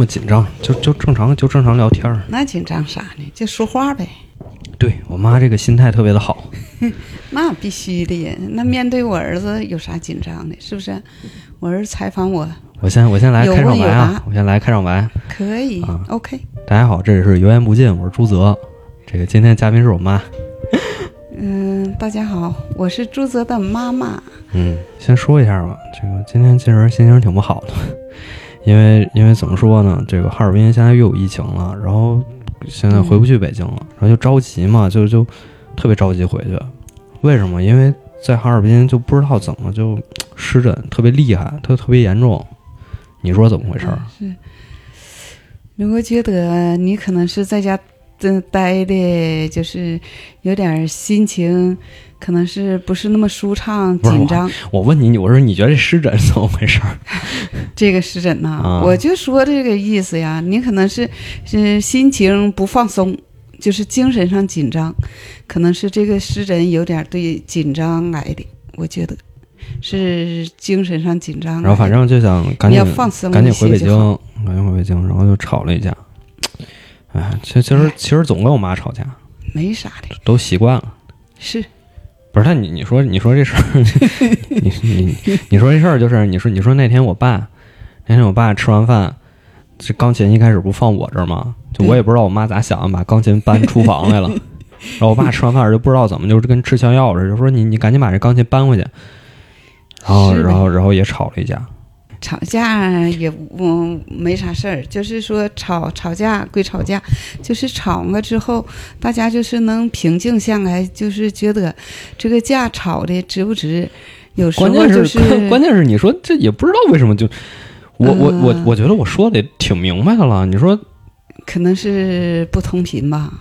么紧张，就就正常就正常聊天儿。那紧张啥呢？就说话呗。对我妈这个心态特别的好，那必须的呀。那面对我儿子有啥紧张的？是不是？我儿子采访我，我先我先来开场白啊，我先来开场白。可以、啊 OK。大家好，这里是油盐不进，我是朱泽。这个今天嘉宾是我妈。嗯，大家好，我是朱泽的妈妈。嗯，先说一下吧，这个今天其实心情挺不好的，因为因为怎么说呢，这个哈尔滨现在又有疫情了，然后现在回不去北京了，然后就着急嘛，就就特别着急回去。为什么？因为在哈尔滨就不知道怎么就湿疹特别厉害，特特别严重。你说怎么回事儿？是，如果觉得你可能是在家的待的，就是有点心情，可能是不是那么舒畅、紧张，我问你，我说你觉得这湿疹怎么回事儿？这个湿疹呢、啊我就说这个意思呀。你可能是是心情不放松，就是精神上紧张，可能是这个湿疹有点对紧张来的，我觉得是精神上紧张。然后反正就想赶你紧要放松赶紧回北京，赶紧回北京，然后就吵了一架。哎，其其实其实总跟我妈吵架，没啥的，都习惯了。是不是他，你你说你说这事儿，你你你说这事儿就是你说你说那天我爸，那天我爸吃完饭，这钢琴一开始不放我这儿吗？就我也不知道我妈咋想的，把钢琴搬厨房来了。然后我爸吃完饭就不知道怎么就是跟吃枪药似的，就说你你赶紧把这钢琴搬回去。然后然后然后也吵了一架。吵架也嗯没啥事儿，就是说吵吵架归吵架，就是吵了之后，大家就是能平静下来，就是觉得这个架吵的值不值。有时候关键，就是是关键是你说这也不知道为什么就，我我我嗯我觉得我说的挺明白的了。你说可能是不同频吧，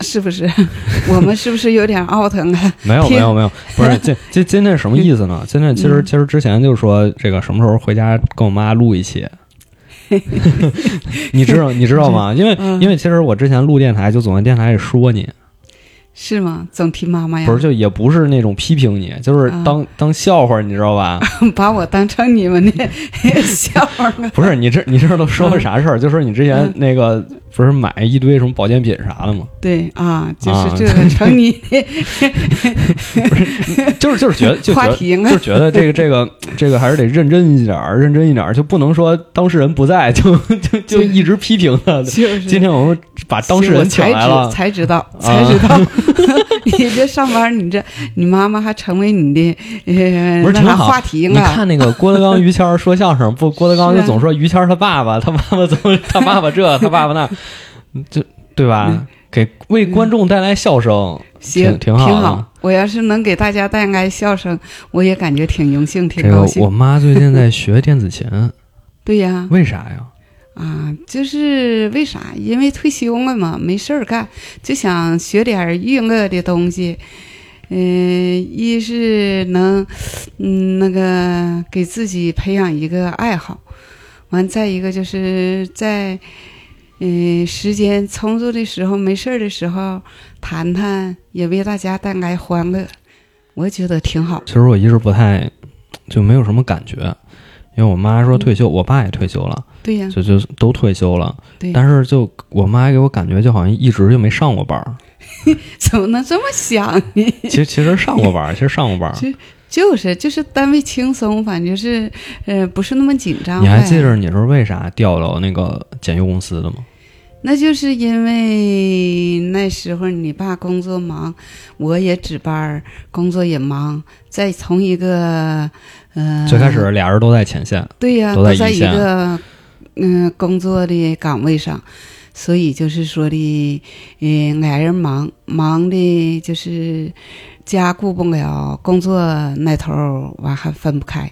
是不是？我们是不是有点 out 呢？没有没有没有，不是今今今天什么意思呢？今天其实嗯其实之前就说这个什么时候回家跟我妈录一期，你知道你知道吗？因为嗯因为其实我之前录电台就总在电台里说你，是吗？总提妈妈呀，不是就也不是那种批评你，就是啊当当笑话，你知道吧？把我当成你们的 笑话了。不是你这你这都说了啥事儿？就说你之前嗯那个不是买一堆什么保健品啥的吗？对啊，就啊是这个成你 不是就是就是觉得就觉得话题呢就。觉得这个这个这个还是得认真一点儿，认真一点儿，就不能说当事人不在就就就一直批评他。就是今天我们把当事人请来了，才知道，才知道，才知道。你这上班，你这你妈妈还成为你的呃不是挺好话题了。你看那个郭德纲、于谦说相声，不，郭德纲就总说于谦他爸爸，他爸爸怎么，他爸爸这，他爸爸那，就对吧？给为观众带来笑声，行，挺挺挺好我要是能给大家带来笑声，我也感觉挺荣幸，挺这个我。妈最近在学电子琴，对呀，为啥呀？啊，就是为啥？因为退休了嘛，没事儿干，就想学点儿娱乐的东西。嗯、一是能，嗯，那个给自己培养一个爱好，完再一个就是在，嗯、时间充足的时候，没事儿的时候谈谈，也为大家带来欢乐，我觉得挺好。其实我一直不太就没有什么感觉，因为我妈说退休，我爸也退休了，对呀，就就都退休了，对，但是就我妈给我感觉就好像一直就没上过班儿。怎么能这么想呢？其实其实上过班儿，其实上过班儿。这就是就是单位轻松，反正是呃不是那么紧张。你还记得你是为啥调到那个检修公司的吗？那就是因为那时候你爸工作忙，我也值班儿，工作也忙，在同一个呃最开始俩人都在前线，对呀、都都在一个嗯、工作的岗位上，所以就是说的，嗯、俩人忙忙的，就是家顾不了，工作那头完还分不开，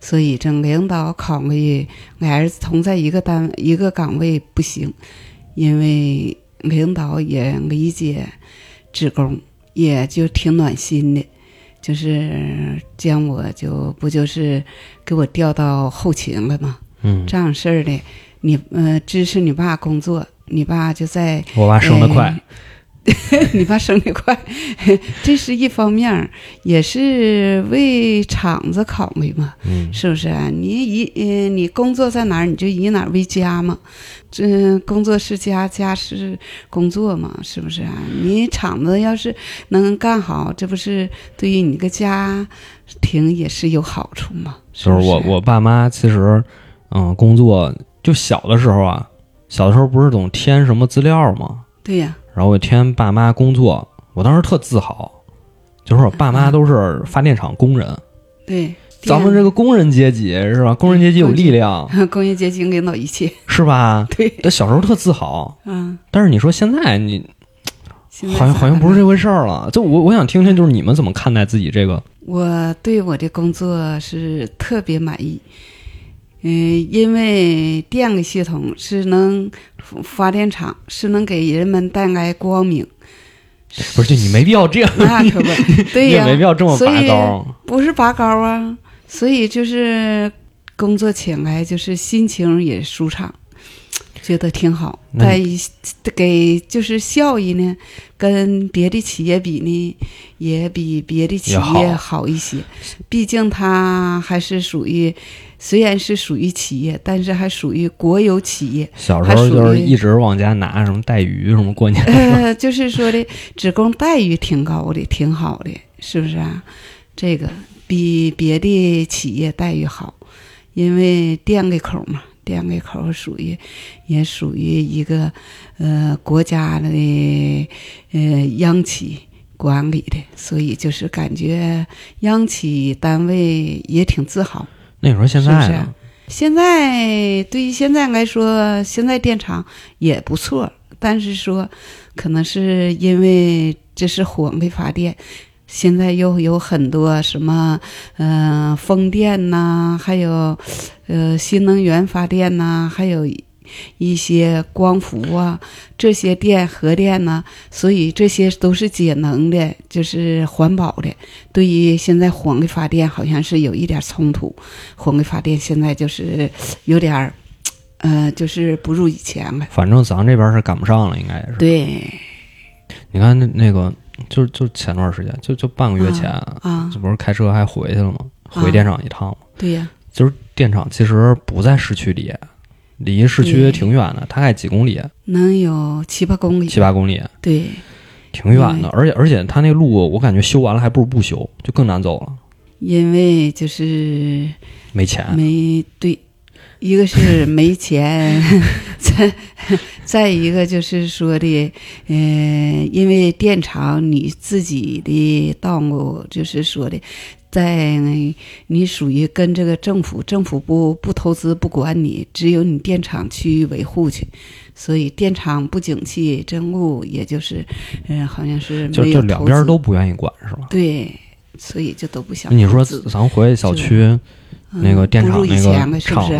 所以这领导考虑俩人同在一个单一个岗位不行，因为领导也理解职工，也就挺暖心的。就是将我就不就是给我调到后勤了吗？嗯，这样式儿的，你呃支持你爸工作，你爸就在我爸升 得快，你爸生的快，这是一方面儿，也是为厂子考虑嘛，嗯是不是啊？你以呃，你工作在哪儿，你就以哪儿为家嘛。这工作是家，家是工作嘛，是不是啊？你厂子要是能干好，这不是对于你个家庭也是有好处嘛？是不是就是我我爸妈其实，嗯，工作就小的时候啊，小的时候不是总填什么资料吗？对呀、然后我填爸妈工作，我当时特自豪，就是我爸妈都是发电厂工人，对，咱们这个工人阶级是吧？工人阶级有力量个 工业阶级领导一切，是吧？对，但小时候特自豪，嗯，但是你说现在你现在好像好像不是这回事儿了。就我我想听听，就是你们怎么看待自己这个？我对我的工作是特别满意，嗯、因为电力系统是能发电厂是能给人们带来光明，不是，就你没必要这样，那可不，对呀、没必要这么所以拔高。不是拔高啊，所以就是工作起来就是心情也舒畅，觉得挺好。那在给就是效益呢，跟别的企业比呢，也比别的企业好一些。毕竟它还是属于，虽然是属于企业，但是还属于国有企业。小时候就是一直往家拿什么带鱼什么过年，呃，就是说的职工待遇挺高的，挺好的，是不是啊？这个比别的企业待遇好，因为电力口嘛，电力口属于也属于一个呃国家的呃央企管理的，所以就是感觉央企单位也挺自豪。那你说现在是？现在对于现在来说，现在电厂也不错，但是说可能是因为这是火力发电，现在又有很多什么，嗯、风电呐、还有呃新能源发电呐、还有一些光伏啊，这些电核电呐、所以这些都是节能的，就是环保的。对于现在火力发电，好像是有一点冲突。火力发电现在就是有点儿，呃，就是不如以前了。反正咱这边是赶不上了，应该也是。对你看那那个，就就前段时间，就就半个月前，啊，这不是开车还回去了吗？回啊电厂一趟嘛。对呀、就是电厂其实不在市区里，离市区对挺远的，大概几公里，能有七八公里。七八公里，对，挺远的。而且而且它那路我感觉修完了还不如不修，就更难走了，因为就是没钱。没对，一个是没 钱，再再一个就是说的，呃，因为电厂你自己的道路，就是说的，在你属于跟这个政府，政府不不投资不管你，只有你电厂去维护去，所以电厂不景气，这路也就是，嗯、好像是就就两边都不愿意管，是吧？对，所以就都不想你说咱回小区嗯那个电厂那个厂子，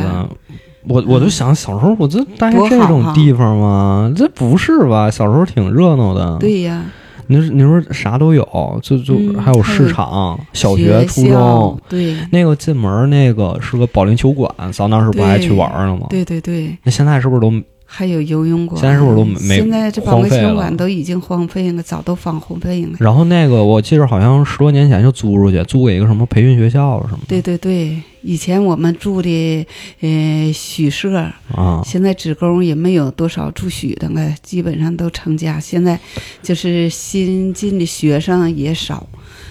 我我就想小时候我就待多这种地方吗？这不是吧？小时候挺热闹的。，对呀。你说你说啥都有，就就嗯还有市场、小学学、初中。对那个进门那个是个保龄球馆，咱当时不还去玩了吗？对对对，那现在是不是都还有游泳馆。现在是不是都没现在这保龄球馆都已经荒废了，早都放荒废了。然后那个我记得好像十多年前就租出去，租给一个什么培训学校了什么的。对对对，以前我们住的呃许社，啊，现在职工也没有多少住许的了，基本上都成家。现在就是新进的学生也少，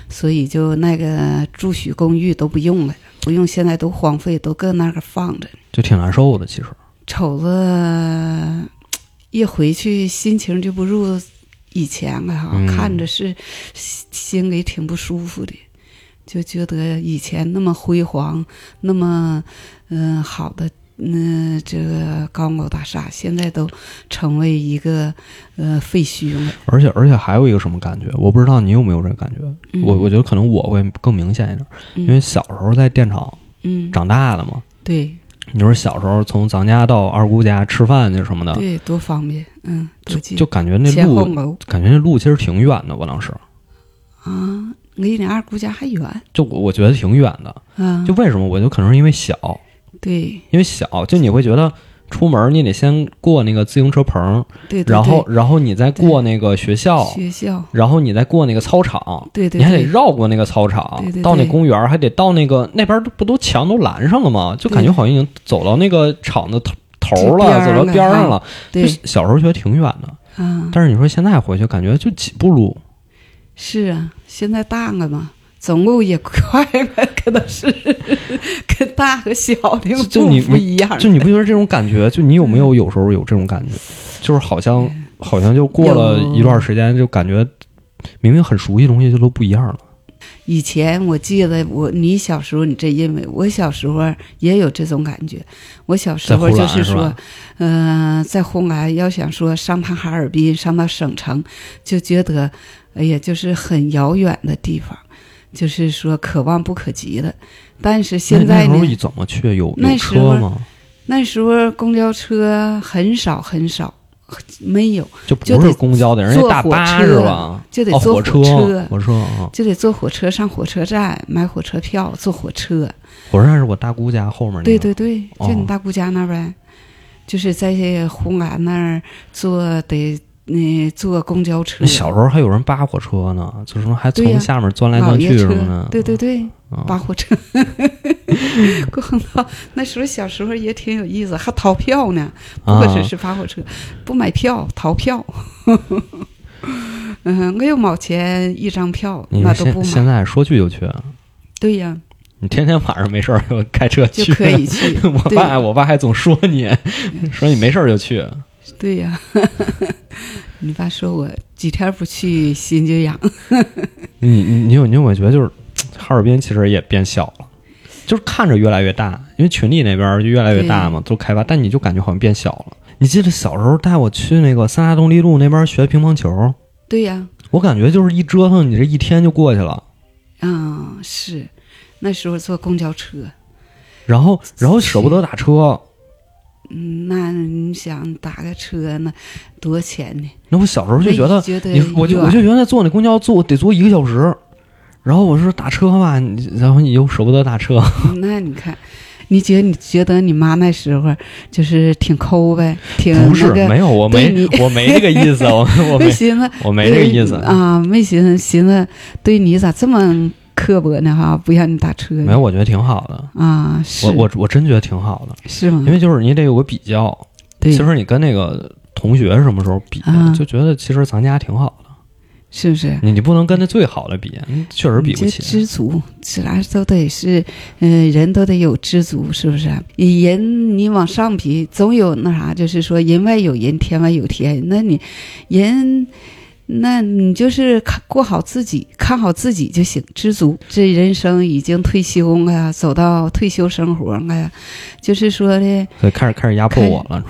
所以就那个住许公寓都不用了，不用，现在都荒废，都搁那个放着。就挺难受的。其实，瞅着一回去心情就不如以前了哈，嗯看着是心心里挺不舒服的，就觉得以前那么辉煌，那么嗯、好的。嗯，这个高楼大厦现在都成为一个呃废墟了。而且而且还有一个什么感觉，我不知道你有没有这个感觉。嗯、我我觉得可能我会更明显一点，嗯因为小时候在电厂嗯，长大的嘛。对你说小时候从咱家到二姑家吃饭去什么的，对，多方便，嗯，多就近，就感觉那路，感觉那路其实挺远的。我当时啊，离你二姑家还远就我我觉得挺远的。啊，就为什么？我就可能是因为小，对，因为小，就你会觉得出门你得先过那个自行车棚，对对对，然后然后你再过那个学校，学校，然后你再过那个操场，对对，你还得绕过那个操场，对对对到那公园，还得到那个那边不都墙都拦上了吗？就感觉好像已经走到那个场的头头了，走到边上了。对就小时候觉得挺远的，啊，但是你说现在回去，感觉就几步路。是啊，现在大了嘛，走路也快了，可能是 跟大和小的路就你不一样。就你不觉得这种感觉？就你有没有有时候有这种感觉？就是好像好像就过了一段时间，就感觉明明很熟悉的东西就都不一样了。以前我记得我你小时候你这认为我小时候也有这种感觉。我小时候就是说嗯、在红安要想说上趟哈尔滨，上到省城，就觉得哎呀，就是很遥远的地方，就是说可望不可及的。但是现在呢那那时候，你怎么去？有有那时候车吗？那时候公交车很少很少，没有，就不是公交的，人家坐大巴车是吧？哦，就得坐火车，车火车啊，就得坐火车上火车站买火车票，坐火车。火车站是我大姑家后面那个。对对对，哦就你大姑家那儿呗，就是在湖南那儿坐得那、坐公交车。那小时候还有人扒火车呢，就说还从下面钻来老钻去什么的。对对对，啊扒火车。逛到那时候小时候也挺有意思，还逃票呢，不啊只是扒火车，不买票逃票。嗯，六毛钱一张票，你那都不现现。在说去就去，对呀，你天天晚上没事儿就开车去。就可以去我爸我爸还总说你，说你没事儿就去。对呀。你爸说我几天不去心就痒。你你你有你有没有觉得就是 哈尔滨其实也变小了，就是看着越来越大，因为群里那边儿就越来越大嘛，都开发，但你就感觉好像变小了。你记得小时候带我去那个三大动力路那边学乒乓球，对呀，我感觉就是一折腾，你这一天就过去了。嗯，是，那时候坐公交车，然后然后舍不得打车，嗯，那你想打个车那多钱呢？那我小时候就觉得你觉得你我就我就觉得坐那公交坐得坐一个小时，然后我说打车吧，然后你又舍不得打车，那你看，你觉得你觉得你妈那时候就是挺抠呗，挺不是，没有我没我没这个意思，我我没 没寻思我没这个意思，啊，没寻思寻思对你咋这么刻薄呢？哈，不让你打车没有，我觉得挺好的，啊，是我我我真觉得挺好的，是吗？因为就是你得有个比较，对其实你跟那个同学什么时候比，啊就觉得其实咱家挺好的，是不是？你你不能跟那最好的比，嗯确实比不起。知足，自然都得是，嗯、人都得有知足，是不是？人你往上比，总有那啥，就是说人外有人，天外有天。那你人，那你就是看过好自己，看好自己就行，知足。这人生已经退休了，走到退休生活了，就是说的，所以开始开始压迫我了，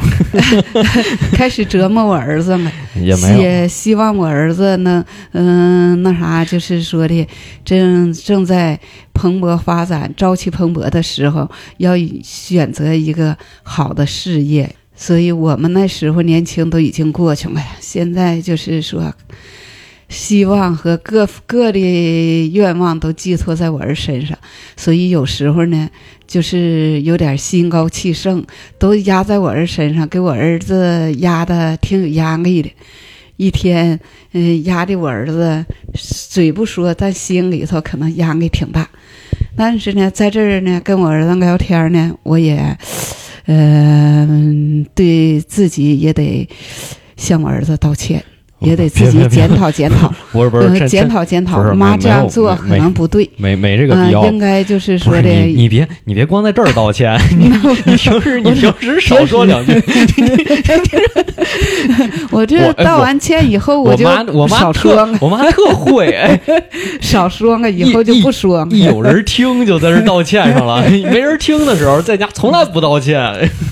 开始折磨我儿子了。也没有。也希望我儿子呢，嗯、那啥，就是说的，正正在蓬勃发展、朝气蓬勃的时候，要选择一个好的事业。所以我们那时候年轻都已经过去了，现在就是说，希望和各各的愿望都寄托在我儿身上，所以有时候呢，就是有点心高气盛，都压在我儿身上，给我儿子压的挺有压力的。一天，嗯，压的我儿子嘴不说，但心里头可能压力挺大。但是呢，在这儿呢，跟我儿子聊天呢，我也，嗯，对自己也得向我儿子道歉，也得自己检讨检讨，不是不是，检讨检讨妈这样做可能不对，没没这个嗯必要。应该就是说的，你你别你别光在这儿道歉，你你平时你平时少说两句。我我这哎道完歉以后，我就我妈少说我妈特会，哎，少说了，以后就不说了。一有人听就在这儿道歉上了，没人听的时候在家从来不道歉。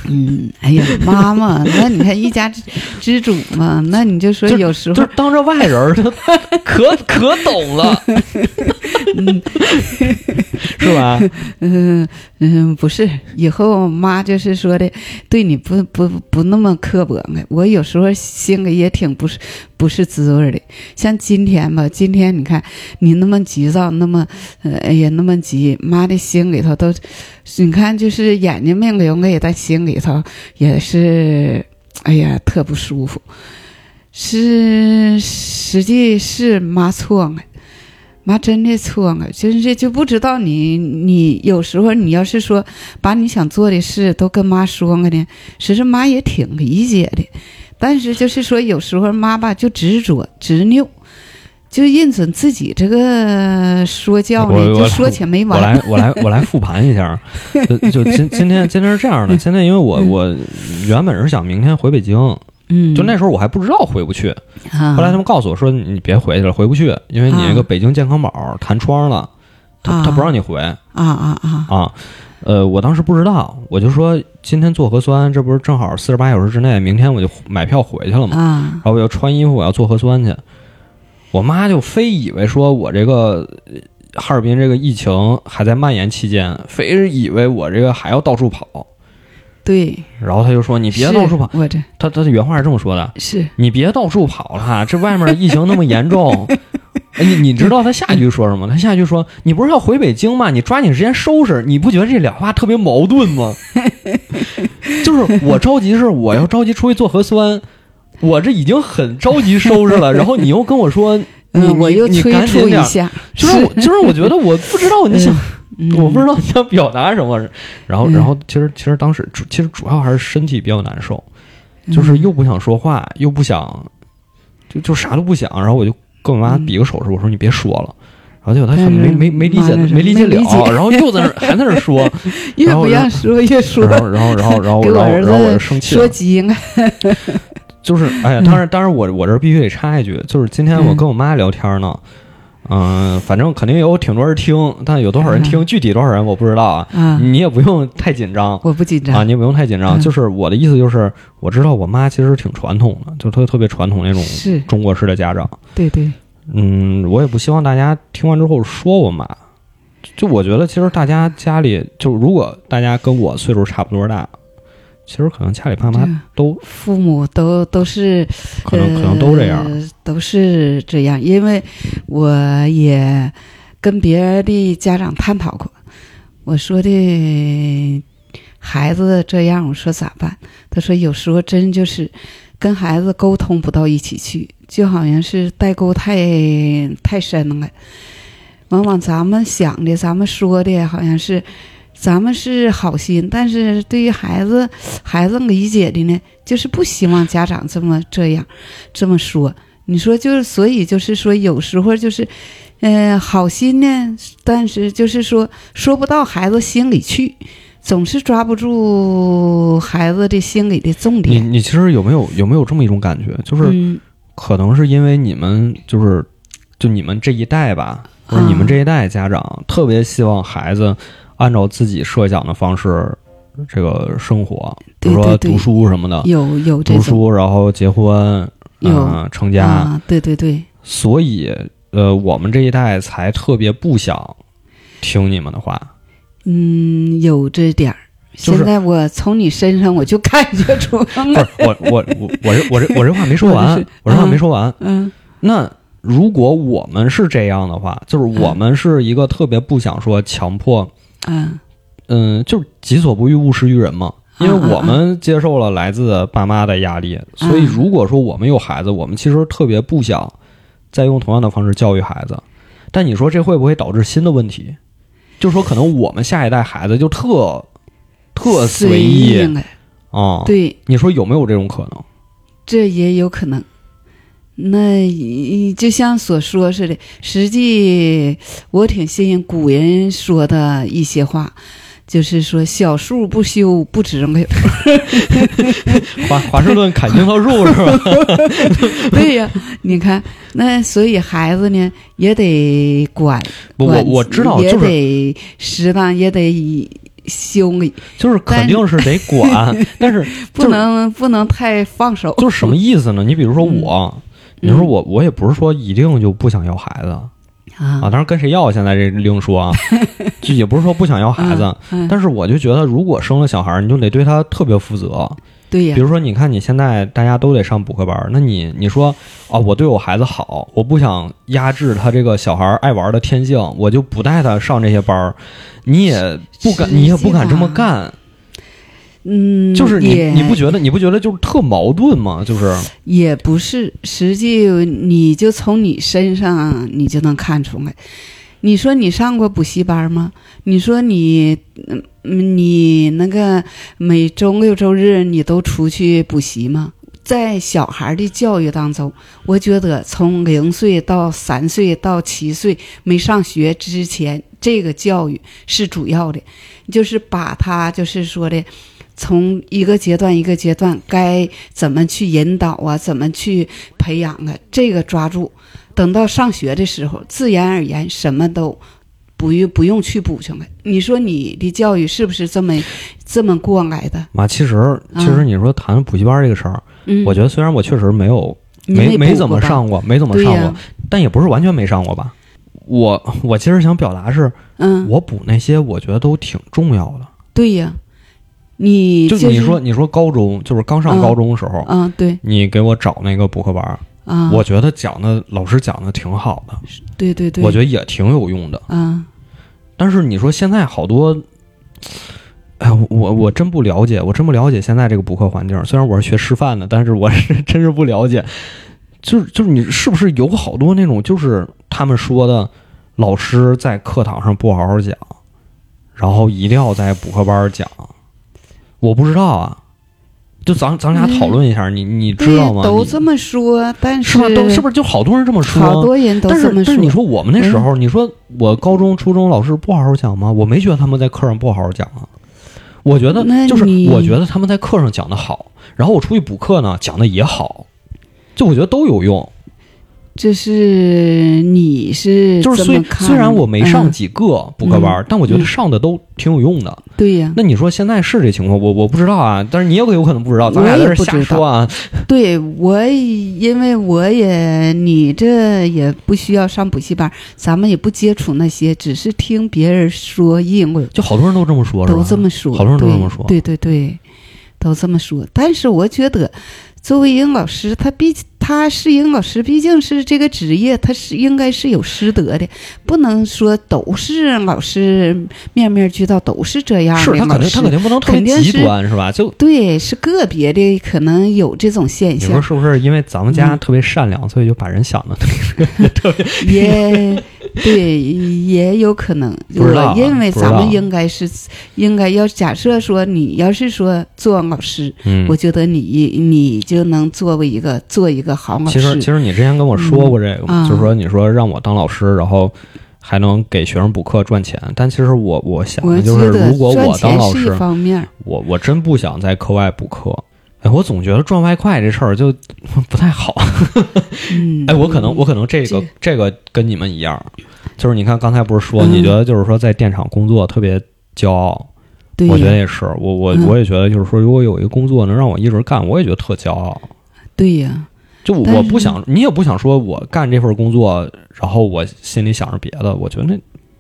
嗯，哎呀，妈妈，那你看一家之之主嘛，那你就说有时候就是当着外人儿，他 可可懂了。嗯 是吧？嗯嗯，不是，以后妈就是说的，对你不不不那么刻薄了。我有时候心里也挺不是不是滋味的。像今天吧，今天你看你那么急躁，那么呃哎呀那么急，妈的心里头都，你看就是眼睛没流泪，但心里头也是哎呀特不舒服。是，实际是妈错了。妈真的错了，真是就不知道你你有时候你要是说把你想做的事都跟妈说了呢，其实妈也挺理解的，但是就是说有时候妈吧就执着执拗，就认准自己这个说教呢，就说起没完。我来我来我来复盘一下，就就今今天今天是这样的，现在因为我我原本是想明天回北京。嗯，就那时候我还不知道回不去，后后来他们告诉我说你别回去了，回不去，因为你那个北京健康宝弹窗了，他他不让你回啊啊啊啊！呃，我当时不知道，我就说今天做核酸，这不是正好四十八小时之内，明天我就买票回去了嘛。啊，然后我要穿衣服，我要做核酸去。我妈就非以为说我这个哈尔滨这个疫情还在蔓延期间，非以为我这个还要到处跑。对，然后他就说：“你别到处跑。”我这他他的原话是这么说的：“是你别到处跑了，这外面疫情那么严重。哎，你你知道他下一句说什么？他下一句说：你不是要回北京吗？你抓紧时间收拾。你不觉得这俩话特别矛盾吗？就是我着急是我要着急出去做核酸，我这已经很着急收拾了，然后你又跟我说你我又你赶紧点，一下，就是我就是我觉得我不知道你想。”我不知道你想表达什么，然后，然后，其实，其实当时主，其实主要还是身体比较难受，就是又不想说话，又不想，就就啥都不想，然后我就跟我妈比个手势，我说你别说了，然后结果她很没没没理解，没理解了，然后又在那 还在那说，越不让说越说，然后，然后，然后，然后，然后，然后我就生气了，说急了，就是，哎呀，当然，当然，我我这必须得插一句，就是今天我跟我妈聊天呢。嗯，反正肯定有挺多人听，但有多少人听，具体多少人我不知道啊。你也不用太紧张，我不紧张啊，你也不用太紧张。就是我的意思就是，我知道我妈其实挺传统的，就特特别传统那种中国式的家长。对对。嗯，我也不希望大家听完之后说我妈。就我觉得，其实大家家里，就如果大家跟我岁数差不多大。其实可能家里爸妈都父母都都是可能可能都这样，都是这样。因为我也跟别的家长探讨过，我说的孩子这样，我说咋办？他说有时候真就是跟孩子沟通不到一起去，就好像是代沟太太深了。往往咱们想的，咱们说的，好像是。咱们是好心，但是对于孩子，孩子理解的呢，就是不希望家长这么这样，这么说。你说就是，所以就是说，有时候就是，嗯，好心呢，但是就是说说不到孩子心里去，总是抓不住孩子的心里的重点。你你其实有没有有没有这么一种感觉，就是可能是因为你们就是就你们这一代吧，或者你们这一代家长特别希望孩子。按照自己设想的方式，这个生活，比如说读书什么的，有有读书，然后结婚，嗯，成家，对对对。所以，呃，我们这一代才特别不想听你们的话。嗯，有这点儿。现在我从你身上我就感觉出不是我我我我这我这我这话没说完，我这话没说完。嗯。那如果我们是这样的话，就是我们是一个特别不想说强迫。嗯，嗯，就是己所不欲，勿施于人嘛。因为我们接受了来自爸妈的压力，所以如果说我们有孩子，我们其实特别不想再用同样的方式教育孩子。但你说这会不会导致新的问题？就说可能我们下一代孩子就特特随意啊？对，你说有没有这种可能？这也有可能。那就像所说似的，实际我挺信任古人说的一些话，就是说小树不修不知没有。华华盛顿砍樱桃树是吧？对呀，你看那所以孩子呢也得管，我我知道，也得适当也得修理，就是肯定是得管，但是 不能不能太放手。就是什么意思呢？你比如说我。你说我我也不是说一定就不想要孩子，啊，啊，当然跟谁要现在这另说啊，就也不是说不想要孩子，但是我就觉得如果生了小孩儿，你就得对他特别负责。对呀。比，如说，你看你现在大家都得上补课班儿，那你你说啊，我对我孩子好，我不想压制他这个小孩爱玩的天性，我就不带他上这些班儿，你也不敢，你也不敢这么。干，嗯，就是你你不觉得你不觉得就是特矛盾吗？就是也不是，实际你就从你身上你就能看出来。你说你上过补习班吗？你说你，嗯，你那个每周六周日你都出去补习吗？在小孩的教育当中，我觉得从零岁到三岁到七岁没上学之前，这个教育是主要的，就是把他就是说的，从一个阶段一个阶段该怎么去引导啊，怎么去培养啊，这个抓住。等到上学的时候，自然而然什么都不用不用去补上了。你说你的教育是不是这么 这么过来的？妈，其实其实你说谈补习班这个事儿，嗯，我觉得虽然我确实没有你没没怎么上过，没怎么上过，但也不是完全没上过吧。我我其实想表达是，嗯，我补那些我觉得都挺重要的。对呀，你就是你说你说高中就是刚上嗯高中的时候，嗯，对你给我找那个补课班儿，啊，我觉得讲的老师讲的挺好的，对对对，我觉得也挺有用的。嗯但是你说现在好多，哎，我我我真不了解，我真不了解现在这个补课环境。虽然我是学师范的，但是我是真是不了解。就是就是你是不是有好多那种就是他们说的，老师在课堂上不好好讲，然后一定要在补课班讲？我不知道啊，就咱咱俩讨论一下，你你知道吗？你都这么说，但是吧？都是不是是就好多人这么说？好多人都这么但是你说我们那时嗯候，你说我高中、初中老师不好好讲吗？我没觉得他们在课上不好好讲啊。我觉得就是我觉得他们在课上讲的好，然后我出去补课呢讲的也好，就我觉得都有用。这是你是就是虽虽然我没上嗯几个补课班，但我觉得嗯上的都挺有用的。对呀，那你说现在是这情况，我我不知道啊，但是你也有可能不知道，咱俩我也在这瞎不知道说啊。对我，因为我也你这也不需要上补习班，咱们也不接触那些，只是听别人说议论，就好多人都这么说？都这么说，好多人都这么说。对对对对，都这么说。但是我觉得，作为英语老师，他毕他是英语老师，毕竟是这个职业，他是应该是有师德的，不能说都是老师面面俱到，都是这样的是他肯定他肯定不能特别肯定是极端，是吧？就对，是个别的可能有这种现象你说象，是不是因为咱们家嗯特别善良，所以就把人想的 也 对，也有可能。我认为咱们应该是应该要假设说，你要是说做老师，嗯我觉得你你就能作为一个做一个好老师其实其。实你之前跟我说过这个嘛，嗯就是说你说让我当老师，然后还能给学生补课赚钱，但其实我我想我的就是，如果赚我当老师，我我真不想在课外补课。哎，我总觉得赚外快这事儿就不太好。嗯，哎，我可能我可能这个这这个跟你们一样，就是你看刚才不是说嗯你觉得就是说在电厂工作特别骄傲，对我觉得也是，我我嗯我也觉得就是说，如果有一个工作能让我一直干，我也觉得特骄傲。对呀，就我不想，你也不想说我干这份工作，然后我心里想着别的，我觉得那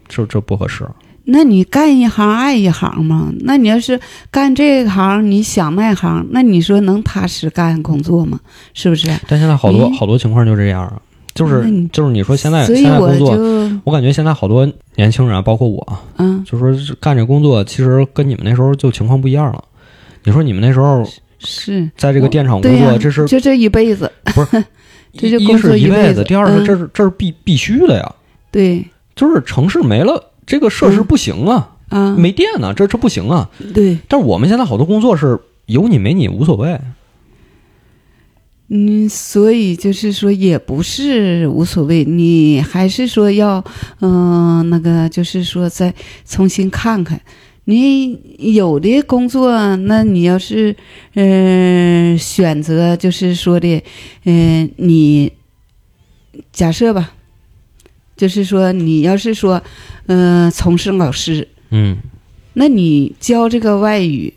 这这不合适。那你干一行爱一行嘛？那你要是干这行，你想那行，那你说能踏实干工作吗？是不是？但现在好多好多情况就这样啊，就是就是你说现在现在工作，我感觉现在好多年轻人啊，包括我，嗯，就说是干这工作，其实跟你们那时候就情况不一样了。你说你们那时候是。在这个电厂工作，这是就这一辈子，不是 这就一工作是一辈一辈子。第二是嗯。这是这是必必须的呀，对。就是城市没了，这个设施嗯不行啊，啊，没电呢，这这不行啊。对，但是我们现在好多工作是有你没你无所谓，嗯，所以就是说也不是无所谓，你还是说要，嗯、那个就是说再重新看看。你有的工作，那你要是，嗯、选择就是说的，嗯、你假设吧，就是说你要是说，嗯、从事老师，嗯那你教这个外语，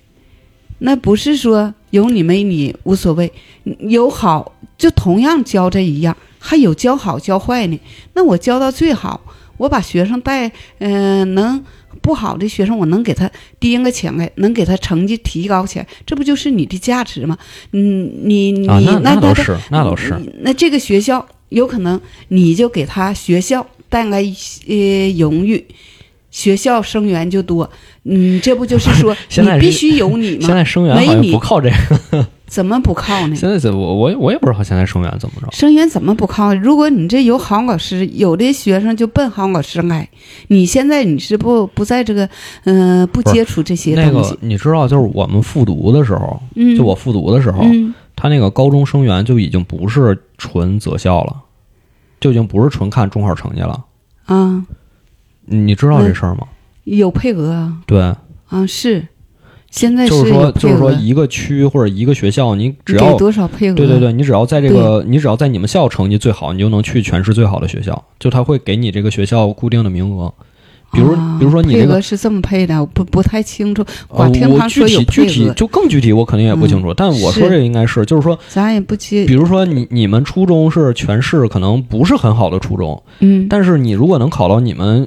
那不是说有你没你无所谓，有好就同样教这一样，还有教好教坏呢。那我教到最好，我把学生带，嗯、能不好的学生，我能给他提个起来，能给他成绩提高起来，这不就是你的价值吗？嗯，你你、啊，那那倒是，那倒是。那这个学校有可能你就给他学校带来一些荣誉，学校生源就多。嗯，这不就是说 你必须有你吗？现在生源好像没你不靠这个，怎么不靠呢？现在怎我我我也不知道现在生源怎么着。生源怎么不靠？如果你这有好老师，有的学生就奔好老师来。你现在你是不不在这个，嗯、不不接触这些东西个，你知道，就是我们复读的时候，嗯，就我复读的时候，嗯他那个高中生源就已经不是纯择校了，就已经不是纯看中考成绩了。啊，你知道这事儿吗？有配额啊，对，啊是，现在就是说，就是说，一个区或者一个学校，你只要多少配额？对对对，你只要在这个，你只要在你们校成绩最好，你就能去全市最好的学校，就他会给你这个学校固定的名额。比如，啊比如说你这个是这么配的，我不不太清楚，我听他说有体具体就更具体，我肯定也不清楚。但我说这个应该是，就是说，咱也不接比，如说你你们初中是全市可能不是很好的初中，嗯，但是你如果能考到你们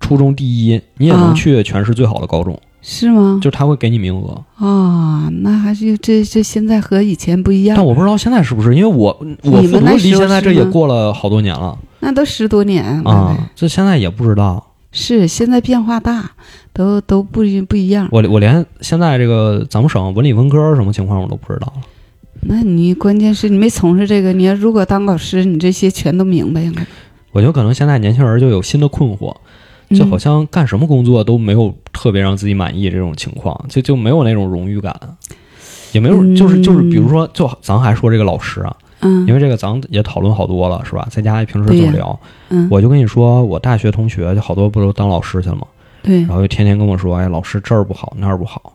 初中第一，你也能啊去全市最好的高中，是吗？就他会给你名额。啊，那还是这这现在和以前不一样但，我不知道现在是不是，因为我我你复读离现在这也过了好多年了那都十多年啊，这现在也不知道。是现在变化大，都都不一不一样。我我连现在这个咱们省文理文科什么情况我都不知道了。那你关键是你没从事这个，你要如果当老师，你这些全都明白了。我觉得可能现在年轻人就有新的困惑，就好嗯像干什么工作都没有特别让自己满意这种情况，就就没有那种荣誉感，也没有嗯就是就是比如说，就咱还说这个老师啊，嗯，因为这个咱也讨论好多了，是吧？在家平时对呀怎么聊？嗯，我就跟你说，我大学同学就好多不都当老师去了吗？对然后就天天跟我说，哎，老师这儿不好那儿不好，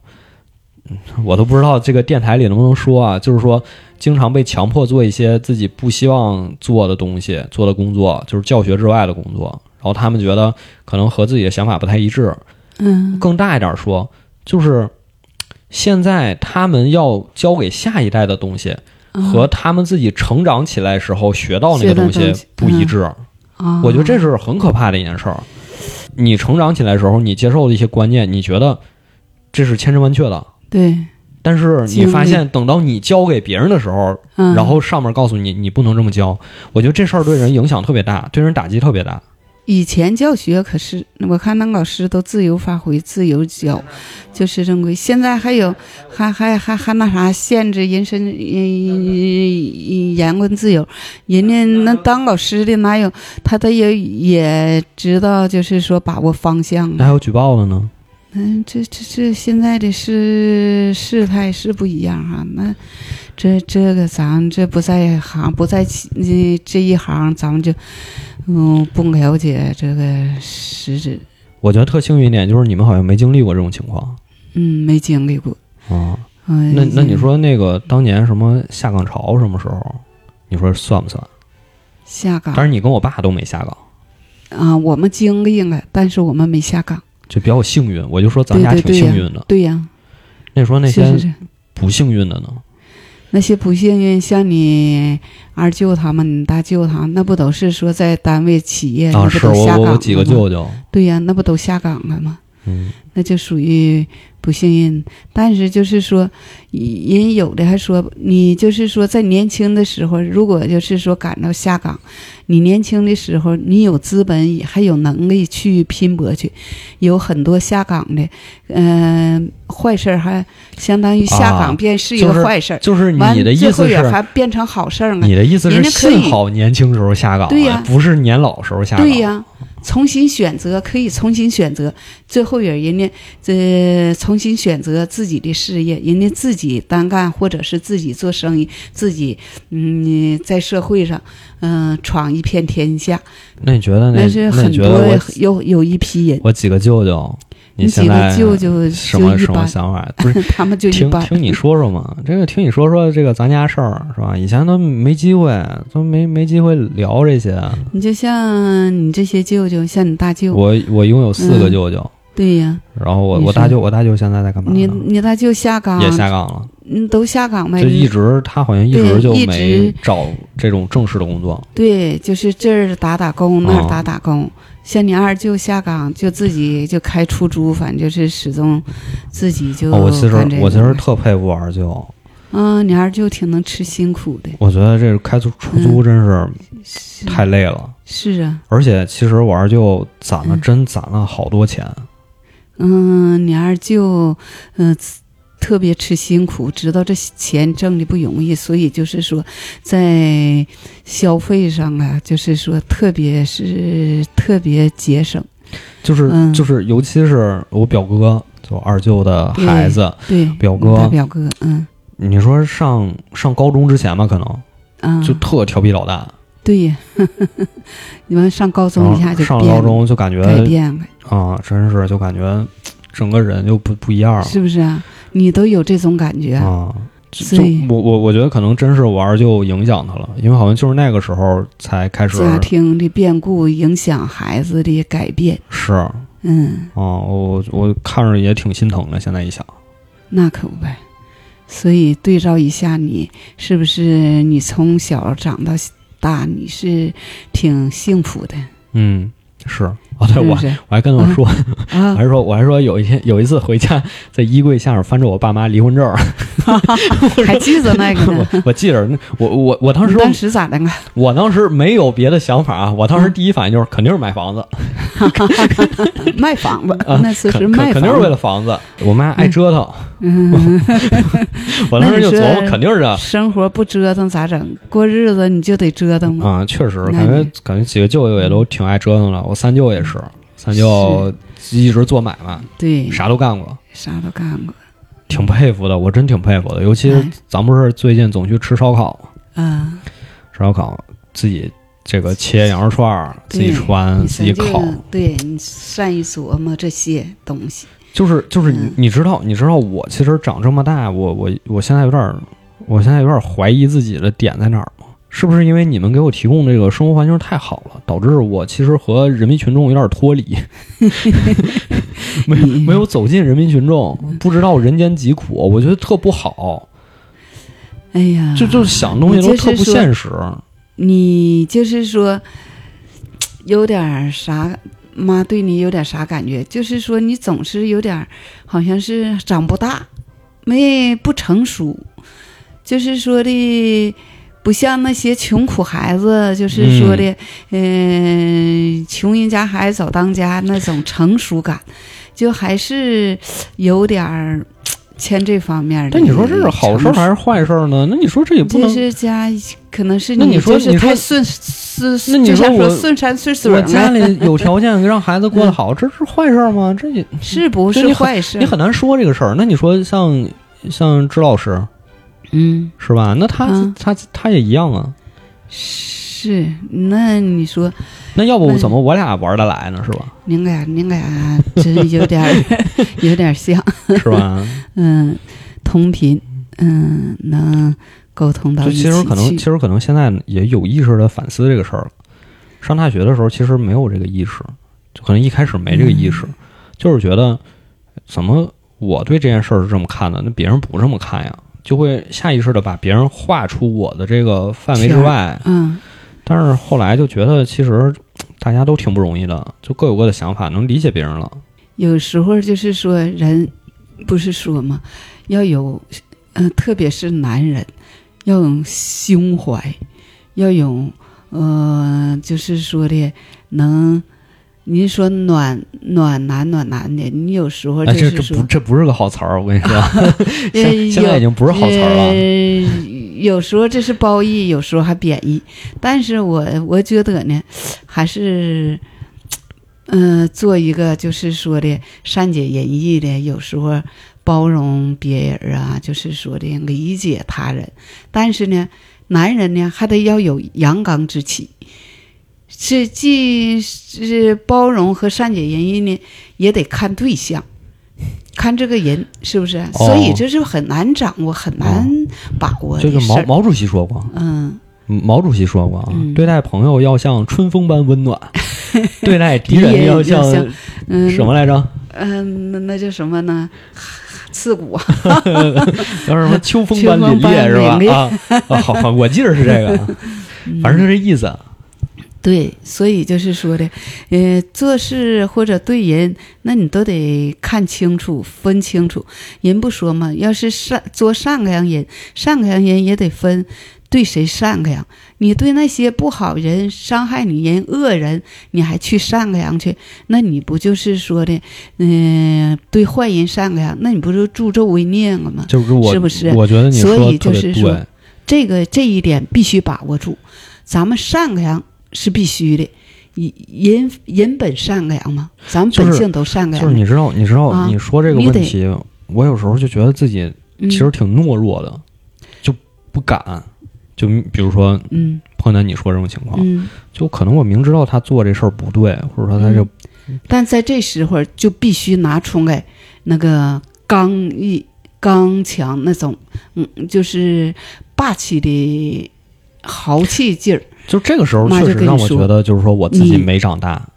嗯，我都不知道这个电台里能不能说啊。就是说，经常被强迫做一些自己不希望做的东西，做的工作，就是教学之外的工作。然后他们觉得可能和自己的想法不太一致。嗯更大一点说，就是现在他们要教给下一代的东西，和他们自己成长起来时候学到那个东西不一致。啊，我觉得这是很可怕的一件事儿。你成长起来时候，你接受的一些观念，你觉得这是千真万确的，对，但是你发现等到你教给别人的时候，嗯，然后上面告诉你你不能这么教，我觉得这事儿对人影响特别大，对人打击特别大。以前教学可是我看那老师都自由发挥、自由教，就是正规。现在还有还还还还那啥限制人身言言论自由，人家那当老师的哪有他他也也知道，就是说把握方向啊。那还有举报了呢？嗯，这这这现在的事事态是不一样哈、那这这个咱这不在行，不在其这这一行，咱们就嗯不了解这个实质，我觉得特幸运一点就是你们好像没经历过这种情况嗯，没经历过。啊。嗯，那那你说那个当年什么下岗潮什么时候？你说算不算？下岗但是你跟我爸都没下岗，啊，我们经历了，但是我们没下岗。就比较幸运。我就说咱家挺幸运的。对呀，那你说那些。不幸运的呢？那些不幸运，像你二舅他们、你大舅他们，那不都是说在单位、企业，啊，那不都下岗了吗？舅舅，对呀，那不都下岗了吗？嗯，那就属于不幸运。但是就是说，人有的还说，你就是说在年轻的时候，如果就是说赶到下岗，你年轻的时候你有资本还有能力去拼搏去，有很多下岗的，嗯、坏事儿还相当于下啊岗便是一个坏事儿。就是完你的意最后也思是，还变成好事儿了。你的意思是幸好年轻时候下岗了，对呀不是年老时候下岗。对呀，重新选择可以重新选择，最后也人家这重新选择自己的事业，人家自己单干或者是自己做生意，自己嗯在社会上嗯、闯一片天下，那你觉得那那是很多有有一批人，我几个舅舅，你几个舅舅什么什么想法？不是 他们就听般。听你说说嘛，这个听你说说这个咱家事儿是吧？以前都没机会，都没没机会聊这些。你就像你这些舅舅，像你大舅，我我拥有四个嗯舅舅，对呀，然后我我大舅我大舅现在在干嘛你？你大舅下岗，也下岗了，嗯，都下岗呗。就一直他好像一直就没找这种正式的工作。对，就是这儿打打工，那哦儿打打工。像你二舅下岗，就自己就开出租，反正就是始终自己就哦，我其实我其实特佩服我二舅，嗯，你二舅挺能吃辛苦的，我觉得这开出出租真是是。太累了，是啊，而且其实我二舅攒了嗯。真攒了好多钱。嗯，你二舅嗯、特别吃辛苦，知道这钱挣的不容易，所以就是说在消费上啊，就是说特别是特别节省，就是、嗯。就是，尤其是我表哥，就二舅的孩子，对，表哥。大表哥，嗯。你说上上高中之前吧，可能嗯，就特调皮捣蛋，对呀，你们上高中一下就高中就感觉改变了，啊，真是就感觉整个人就不不一样了是不是啊？你都有这种感觉，啊。就就所以我我我觉得可能真是我二舅影响他了，因为好像就是那个时候才开始家庭的变故影响孩子的改变，是嗯哦，我我看着也挺心疼的。现在一想，那可不呗。所以对照一下你，是不是你从小长到大，你是挺幸福的，嗯，是哦，对我？我还跟我说，我啊，还说我还说有一天有一次回家，在衣柜下面翻着我爸妈离婚证儿，还记得那个呢。我我记着，那我我我当时当时咋的呢？我当时没有别的想法啊，我当时第一反应就是肯定是买房子，卖房子，啊那次是卖房子，肯肯定是为了房子。我妈爱折腾，嗯，我当时就琢磨肯定是啊生活不折腾咋整？过日子你就得折腾嘛。啊，确实感觉感觉几个舅舅也都挺爱折腾的，我三舅也是，三舅一直做买卖，对，啥都干过。啥都干过。挺佩服的，我真挺佩服的。尤其咱不是最近总去吃烧烤吗？嗯，吃烧烤自己这个切羊肉串儿，自己穿，自己烤，对你善于琢磨这些东西。就是就是你嗯你知道你知道我其实长这么大，我我我现在有点儿，我现在有点儿怀疑自己的点在哪儿吗？是不是因为你们给我提供这个生活环境太好了，导致我其实和人民群众有点脱离，没有没有走进人民群众，不知道人间疾苦，我觉得特不好，哎呀，就就想东西都特不现实。你就是说有点儿啥，妈对你有点啥感觉？就是说你总是有点儿好像是长不大，没不成熟，就是说的。不像那些穷苦孩子，就是说的，嗯、穷人家孩子早当家那种成熟感，就还是有点儿欠这方面的。但你说这是好事儿还是坏事儿呢？那你说这也不这能。是家，可能是那你说就是你说太顺顺，那你说我顺山顺水我，家里有条件 让孩子过得好，这是坏事儿吗？这也 是不是坏事？你很难说这个事儿。那你说像像支老师嗯，是吧？那他、嗯他他也一样啊。是。那你说，那要不怎么我俩玩得来呢？是吧？您俩您俩真有点儿 有点儿像，是吧？嗯，同频，嗯，能沟通到一起其实可能，其实可能现在也有意识的反思这个事儿了。上大学的时候，其实没有这个意识，就可能一开始没这个意识，嗯就是觉得怎么我对这件事儿是这么看的，那别人不这么看呀，就会下意识的把别人划出我的这个范围之外。嗯，但是后来就觉得，其实大家都挺不容易的，就各有各的想法，能理解别人了。有时候就是说人，不是说嘛，要有，嗯、特别是男人，要有胸怀，要有，嗯，就是说的能，您说暖暖男暖男的，你有时候这，是说，这这不这不是个好词儿，我跟你说，呃现现在已经不是好词儿了。呃有时候这是褒义，有时候还贬义，但是我我觉得呢，还是，嗯、做一个就是说的善解人意的，有时候包容别人啊，就是说的理解他人，但是呢，男人呢还得要有阳刚之气。是既是包容和善解人意呢，也得看对象，看这个人是不是？所以这是很难掌握、很难把握这。个毛毛主席说过，嗯，毛主席说过啊，嗯对待朋友要像春风般温暖，对待敌人要 要像像嗯，什么来着？嗯、那那叫什么呢？刺骨啊，叫什么秋风般凛冽是吧？啊，啊好好，我记得是这个，啊反正就这意思。对，所以就是说的，呃，做事或者对人，那你都得看清楚、分清楚。人不说嘛，要是善做善良人，善良人也得分对谁善良。你对那些不好人、伤害你人、恶人，你还去善良去，那你不就是说的，嗯、对坏人善良，那你不就助纣为虐了吗？就是我，是不是我觉得你说所以就是说对。这个这一点必须把握住。咱们善良是必须的，以人人本善良嘛，咱们本性都善良。就是你知道，你知道，啊你说这个问题，我有时候就觉得自己嗯其实挺懦弱的，就不敢。就比如说嗯碰见你说这种情况，嗯，就可能我明知道他做这事儿不对，或者说他就但在这时候就必须拿出来那个刚毅、刚强那种，嗯，就是霸气的豪气劲儿。就这个时候确实让我觉得，就是说我自己没长大，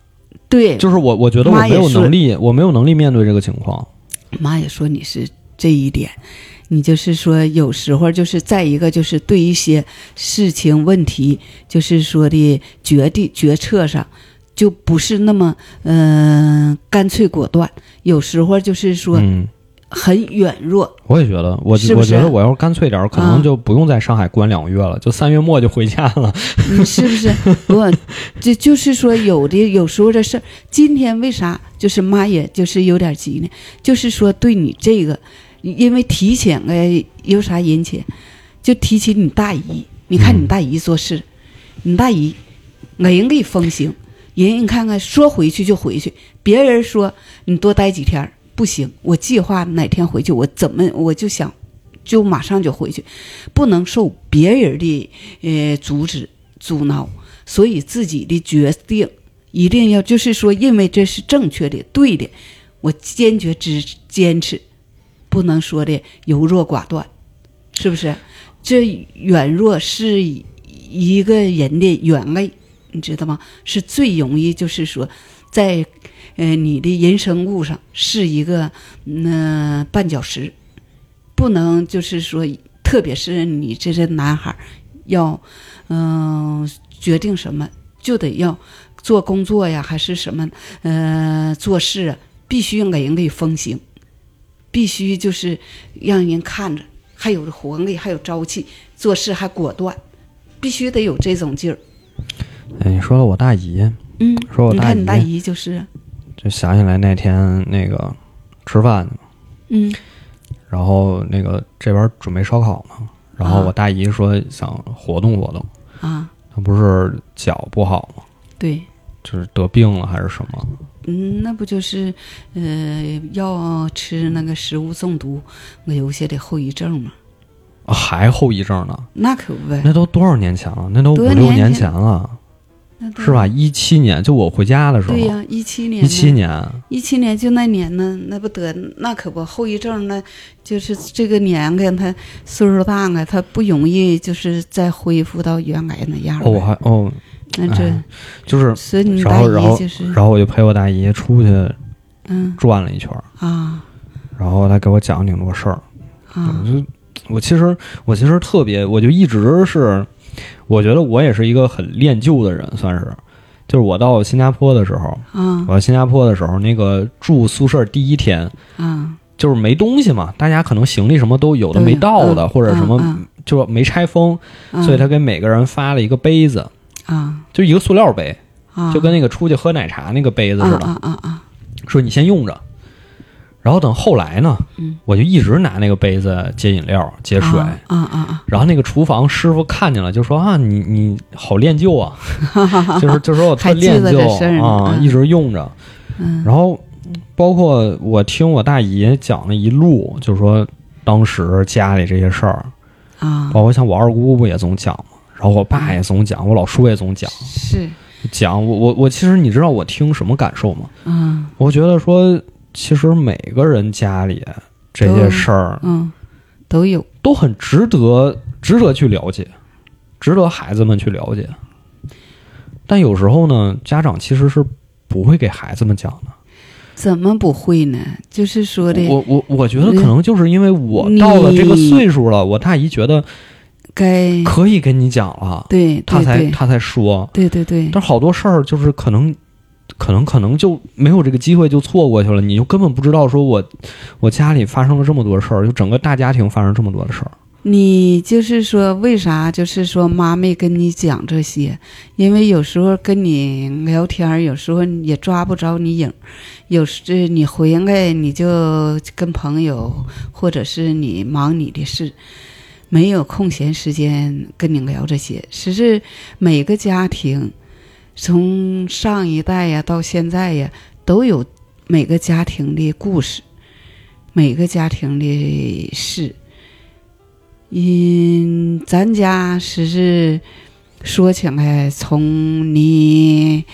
对，就是我我觉得我没有能力，我没有能力面对这个情况。妈也说你是这一点，你就是说有时候就是再一个就是对一些事情问题，就是说的决定决策上。就不是那么嗯、呃干脆果断，有时候就是说嗯，很软弱，我也觉得，我我觉得我要是干脆点儿，可啊能就不用在上海关两个月了，就三月末就回家了。你，是不是？我，这就是说有的有时候这事儿，今天为啥就是妈也就是有点急呢？就是说对你这个，因为提起来有啥引起，就提起你大姨，你看你大姨做事，你大姨俺人给风行，人你看看说回去就回去，别人说你多待几天儿不行，我计划哪天回去，我怎么我就想就马上就回去，不能受别人的呃阻止阻挠，所以自己的决定一定要就是说，因为这是正确的、对的，我坚决支坚持，不能说的优弱寡断，是不是？这软弱是一个人的软肋，你知道吗？是最容易就是说，在呃你的人生路上是一个嗯、呃绊脚石，不能就是说，特别是你这些男孩儿要嗯、决定什么就得要做工作呀，还是什么呃做事啊，必须给人给风行，必须就是让人看着还有活力，还有朝气，做事还果断，必须得有这种劲儿。哎，你说了我大姨，嗯，说我大姨你看你大姨就是，就想起来那天那个吃饭，嗯然后那个这边准备烧烤嘛，然后啊我大姨说想活动活动，啊，她不是脚不好吗？对，就是得病了还是什么？嗯，那不就是呃要吃那个食物中毒那有些的后遗症吗？啊还后遗症呢？那可不呗，那都多少年前了？那都五六年年前前了，是吧？？一七年，就我回家的时候，对呀、一七年，一七，年，一七年。就那年呢，那不得那可不后遗症，那就是这个年龄他岁数大了，他不容易就是再恢复到原来那样哦，我还哦，那这、哎就是，所以你大然后然后姨就是然后我就陪我大姨出去嗯。转了一圈儿，啊。然后她给我讲了挺多事儿。啊。我就我其实我其实特别，我就一直是，我觉得我也是一个很恋旧的人，算是。就是我到新加坡的时候，嗯我到新加坡的时候，那个住宿舍第一天，嗯就是没东西嘛，大家可能行李什么都有的没到的，嗯或者什么、嗯就没拆封，啊，所以他给每个人发了一个杯子，啊。就一个塑料杯，啊。就跟那个出去喝奶茶那个杯子似的，啊啊啊啊。说你先用着。然后等后来呢，嗯。我就一直拿那个杯子接饮料、接水。啊啊啊然后那个厨房师傅看见了，就说啊，你你好恋旧啊，啊，就是就说我特还记得恋旧啊，嗯。一直用着。嗯。然后包括我听我大姨讲了一路，就是说当时家里这些事儿，啊。包括像我二姑不也总讲嘛，然后我爸也总讲，我老叔也总讲。是。讲。我我我其实你知道我听什么感受吗？嗯。我觉得说，其实每个人家里这些事儿嗯都有都很值得值得去了解，值得孩子们去了解。但有时候呢，家长其实是不会给孩子们讲的，怎么不会呢？就是说的我我我觉得可能就是因为我到了这个岁数了，我大姨觉得该可以跟你讲了，对她才她才说。对对对，但好多事儿就是可能，可能可能就没有这个机会就错过去了，你就根本不知道说我我家里发生了这么多事儿，就整个大家庭发生这么多的事儿。你就是说为啥？就是说妈没跟你讲这些，因为有时候跟你聊天儿，有时候也抓不着你影儿，有时你回来你就跟朋友，或者是你忙你的事，没有空闲时间跟你聊这些。实质每个家庭，从上一代呀到现在呀，都有每个家庭的故事，每个家庭的事。嗯，咱家是是说起来，从你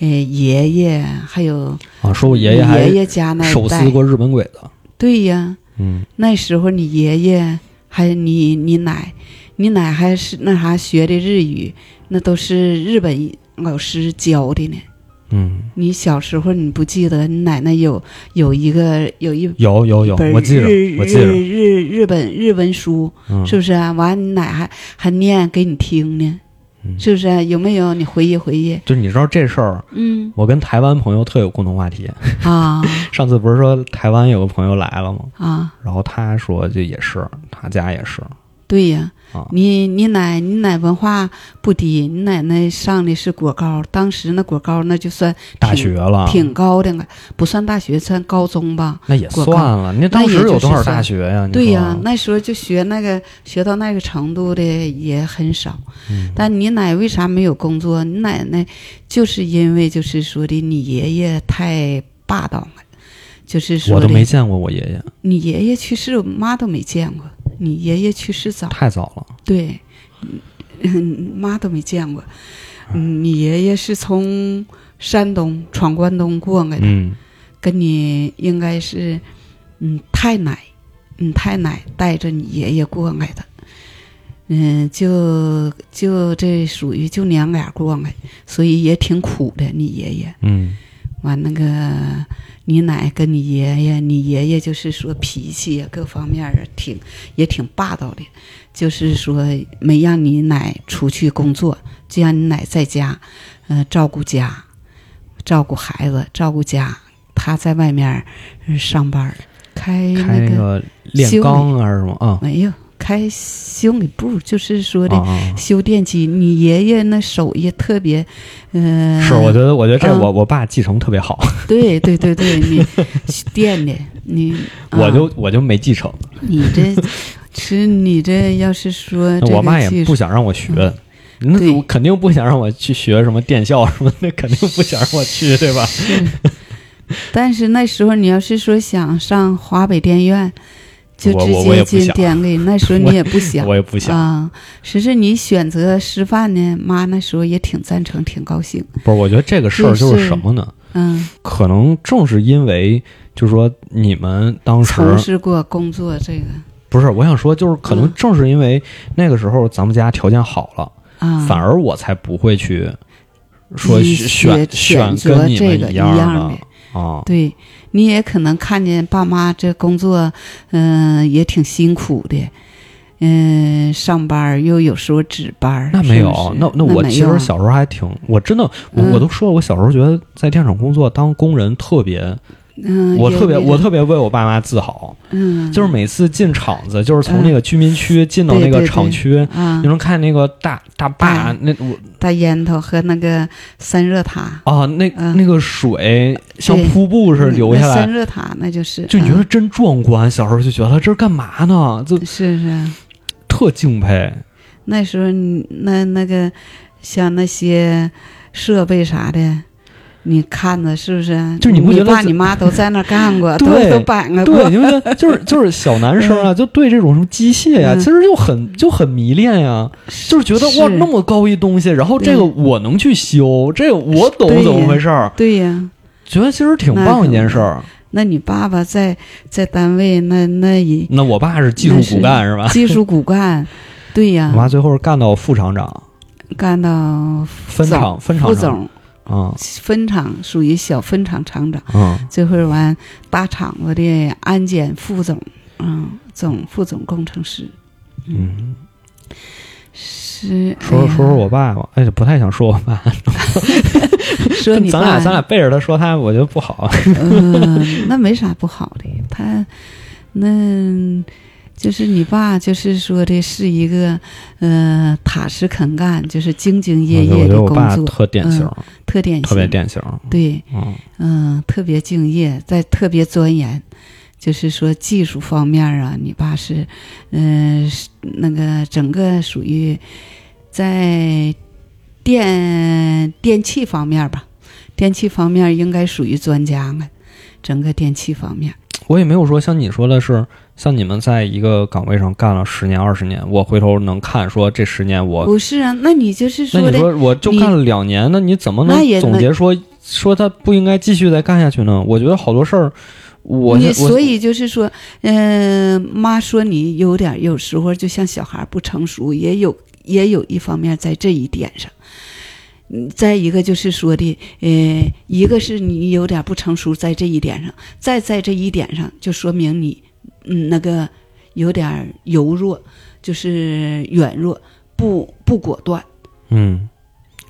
呃爷爷还有啊，说我爷爷还爷爷家那手撕过日本鬼子。对呀，嗯那时候你爷爷还有你你奶，你奶还是那啥学的日语，那都是日本老师教的呢。嗯，你小时候你不记得你奶奶有有一个有一有有有，我记着，我记着。日日日本日文书，嗯，是不是啊？完，你奶还还念给你听呢，嗯是不是啊、有没有？你回忆回忆。就你知道这事儿，嗯我跟台湾朋友特有共同话题。啊上次不是说台湾有个朋友来了吗？啊，然后他说就也是，他家也是对呀，啊。你你奶你奶文化不低，你奶奶上的是国高，当时那国高那就算大学了，挺高的了，不算大学，算高中吧。那也国算了。那当时有多少大学呀？你对呀、说那时候就学那个学到那个程度的也很少。嗯但你奶为啥没有工作？你奶奶就是因为就是说的你爷爷太霸道了，就是说的我都没见过我爷爷，你爷爷去世，我妈都没见过。你爷爷去世早，太早了。对，嗯，妈都没见过。嗯，你爷爷是从山东闯关东过来的，嗯跟你应该是，嗯，太奶，嗯，太奶带着你爷爷过来的，嗯，就就这属于就娘俩过来，所以也挺苦的。你爷爷嗯完那个，你奶跟你爷爷，你爷爷就是说脾气呀各方面儿挺也挺霸道的，就是说没让你奶出去工作，就让你奶在家，呃，照顾家，照顾孩子，照顾家。他在外面上班儿，开开那那个个炼钢啊还是什么啊？没有开修理部，就是说的！修电机。你爷爷那手艺特别，嗯、是，我觉得，我觉得这嗯我我爸继承特别好，对对对对，你电的你，我啊就我就没继承。你这，是你这要是说这个我妈也不想让我学，那肯定不想让我去学什么电校什么 那，肯定不想让我去，对吧？是，但是那时候你要是说想上华北电院，就直接进不想，那时候你也不想我也不想。啊。实质你选择师范呢，妈那时候也挺赞成，挺高兴。不是，我觉得这个事儿就是什么呢？嗯，可能正是因为，就是说你们当时从事过工作这个不是，我想说，就是可能嗯正是因为那个时候咱们家条件好了，啊，反而我才不会去说选选选择跟你这个一样的啊。对，你也可能看见爸妈这工作，嗯、也挺辛苦的，嗯、上班儿又有时候值班儿，那没有，是是？那那我其实小时候还挺，我真的，我嗯。我都说了，我小时候觉得在电厂工作当工人特别，嗯，我特别我特别为我爸妈自豪，嗯，就是每次进厂子，就是从那个居民区进到那个厂区，啊你，能看那个大大坝，那我大烟头和那个散热塔啊，那嗯那个水像瀑布似的流下来散，热塔那就是，就你觉得嗯真壮观。小时候就觉得这是干嘛呢？就是是，特敬佩。那时候你那那个像那些设备啥的。你看着是不是？就是你不觉得这爸你妈都在那儿干过，都对都摆过。对，你们觉得就是就是小男生啊，就对这种什么机械呀、嗯其实就很就很迷恋呀，就是觉得哇那么高一东西，然后这个我能去修，这个我懂怎么回事儿，对呀，觉得其实挺棒一件事儿。那你爸爸在在单位那那也那我爸是技术骨干是吧？技术骨干，对呀我，妈最后是干到副厂长、干到分厂、分厂长副总，啊分厂属于小分厂厂长，嗯。这会儿完大厂子的安检副总，嗯，总副总工程师。嗯，是。说说说我爸吧，哎，不太想说我爸，说你爸。咱俩咱俩背着他说他，我觉得不好。嗯，那没啥不好的，他那就是你爸，就是说的是一个呃踏实肯干，就是兢兢业业的工作，特典型，特典型，特别典型。对，嗯嗯，特别敬业，在特别钻研。就是说技术方面啊，你爸是，嗯、是那个整个属于在电电器方面吧，电器方面应该属于专家了，整个电器方面。我也没有说像你说的是，像你们在一个岗位上干了十年、二十年，我回头能看说这十年我，不是啊，那你就是说的，那你说我就干了两年，那你怎么能总结说说他不应该继续再干下去呢？我觉得好多事儿，我你所以就是说，嗯、妈说你有点儿有时候就像小孩不成熟，也有也有一方面在这一点上。嗯，再一个就是说的，呃，一个是你有点不成熟，在这一点上，再在这一点上，就说明你，嗯，那个有点儿柔弱，就是软弱，不不果断，嗯，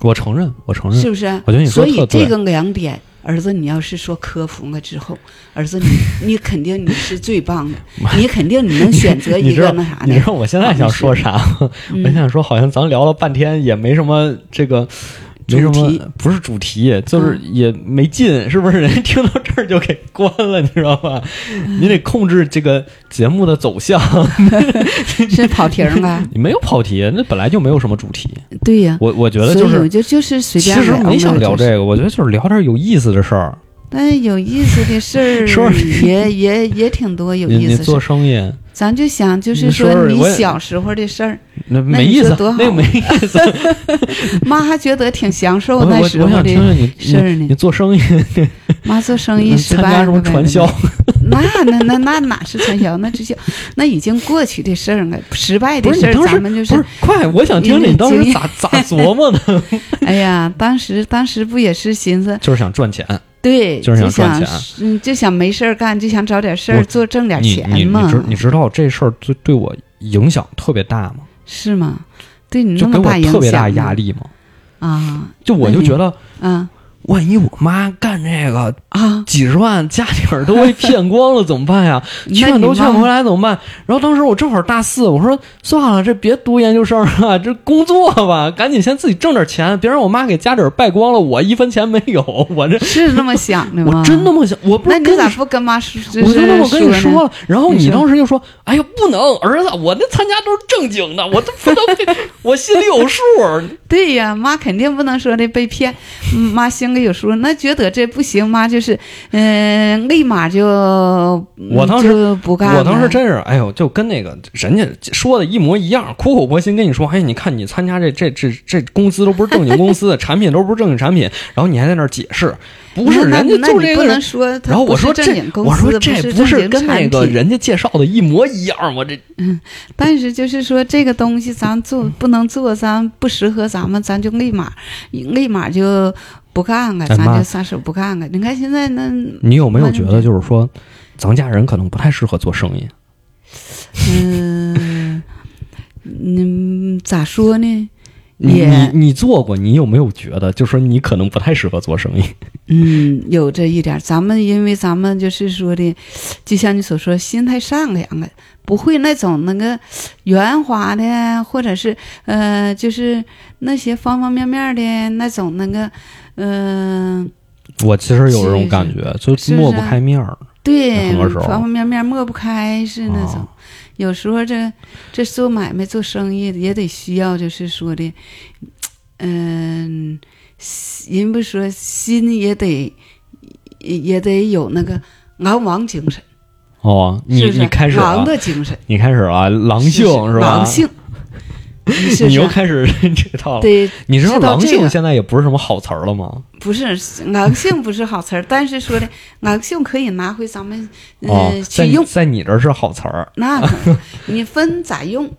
我承认，我承认，是不是？我觉得你说所以这个两点，儿子，你要是说克服了之后，儿子你 你肯定你是最棒的，你肯定你能选择 一个那啥的。你知道我现在想说啥？我嗯想说，好像咱聊了半天也没什么这个。没什么主题，不是主题，就是嗯也没劲，是不是？人家听到这儿就给关了，你知道吧？嗯你得控制这个节目的走向。是跑题儿了，你没有跑题，那本来就没有什么主题。对呀、我我觉得就是我，就就是随其便其实没想聊这个，我觉得就是聊点有意思的事儿。但有意思的事儿也也也挺多有你你意思的事儿。做生意，咱就想就是说说你小时候的事儿，那那没意思多，好那个没意思。妈还觉得挺享受那时候的。事儿呢你你做生意，妈做生意失败了，参加什么传销？那 那那那哪是传销？那这就那已经过去的事儿了，失败的事儿咱们就不是快，我想听听你当时咋咋琢磨的，哎呀，当时当时不也是寻思，就是想赚钱。对，就是想嗯，就想没事儿干，就想找点事儿做，挣点你你你，知你知道这事儿对对我影响特别大吗？是吗？对你那么大影响，特别大压力吗？啊就我就觉得，啊万一我妈干这个啊！几十万家底儿都被骗光了，怎么办呀？劝都劝不回来怎么办？然后当时我正好大四，我说算了，这别读研究生了，这工作吧，赶紧先自己挣点钱，别让我妈给家底儿败光了，我一分钱没有。我这是那么想的吗？我真那么想，我不那你咋不跟妈说？我就那么跟你说了，然后你当时就说：“哎呀，不能，儿子，我那参加都是正经的，我都不能，我心里有数。对呀，妈肯定不能说这被骗，嗯妈心里有数。那觉得这不行，妈就是，嗯、立马就我当时就不干了。我当时真是，哎呦，就跟那个人家说的一模一样，苦口婆心跟你说：“哎，你看你参加这这这这公司都不是正经公司的，产品都不是正经产品，然后你还在那儿解释，不是人家那你不就这个人。”能说他然后我说这我说这不不是跟那个人家介绍的一模一样吗？这 嗯但是就是说这个东西咱做不能做，咱不适合咱们，咱就立马立马就不干了，咱就撒手不干了。你看现在那你有没有觉得就是说，咱家人可能不太适合做生意？嗯嗯咋说呢？你你你做过，你有没有觉得，就说你可能不太适合做生意？嗯，有这一点儿。咱们因为咱们就是说的，就像你所说，心态善良了，不会那种那个圆滑的，或者是呃，就是那些方方面面的那种那个，嗯、我其实有这种感觉，就是抹不开面儿。对，方方面面抹不开是那种。啊有时候这这做买卖做生意的也得需要，就是说的，嗯、人不说心也得也也得有那个昂王精神，哦，你你开始狼，的精神，你开始了，狼性是吧？狼性，你又？开始 这套了。对，你知道狼性现在也不是什么好词儿了吗？不是狼性不是好词儿，但是说的狼性可以拿回咱们呃、哦，在去用，在你这儿是好词儿。那可 你分咋用？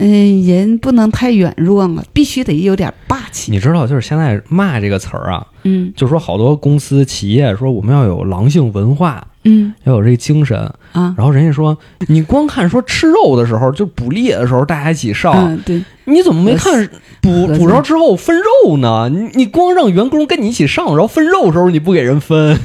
嗯，人不能太软弱嘛，必须得有点霸气。你知道，就是现在“骂”这个词儿啊，嗯就说好多公司企业说我们要有狼性文化，嗯。要有这精神。啊，然后人家说，你光看说吃肉的时候，就捕猎的时候大家一起上，嗯对，你怎么没看捕捕着之后分肉呢？你你光让员工跟你一起上，然后分肉的时候你不给人分，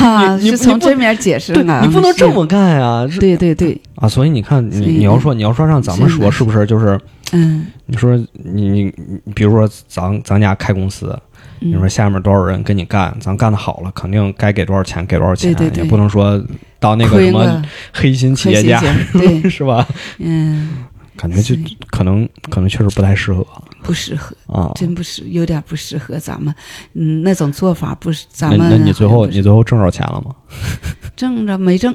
啊，你你不是从这面解释对啊，你不能这么干呀、是对对对，啊，所以你看，你你要说你要说让咱们说，是不是？就是嗯，你说你你你比如说咱咱家开公司，你说嗯下面多少人跟你干，咱干的好了，肯定该给多少钱给多少钱，对对对也不能说到那个什么，黑心企业家，对，是吧？嗯，感觉就可能可能确实不太适合不适合，啊。真不适有点不适合咱们，嗯，那种做法不是咱那们。那你最后你最后挣着钱了吗？挣着没挣？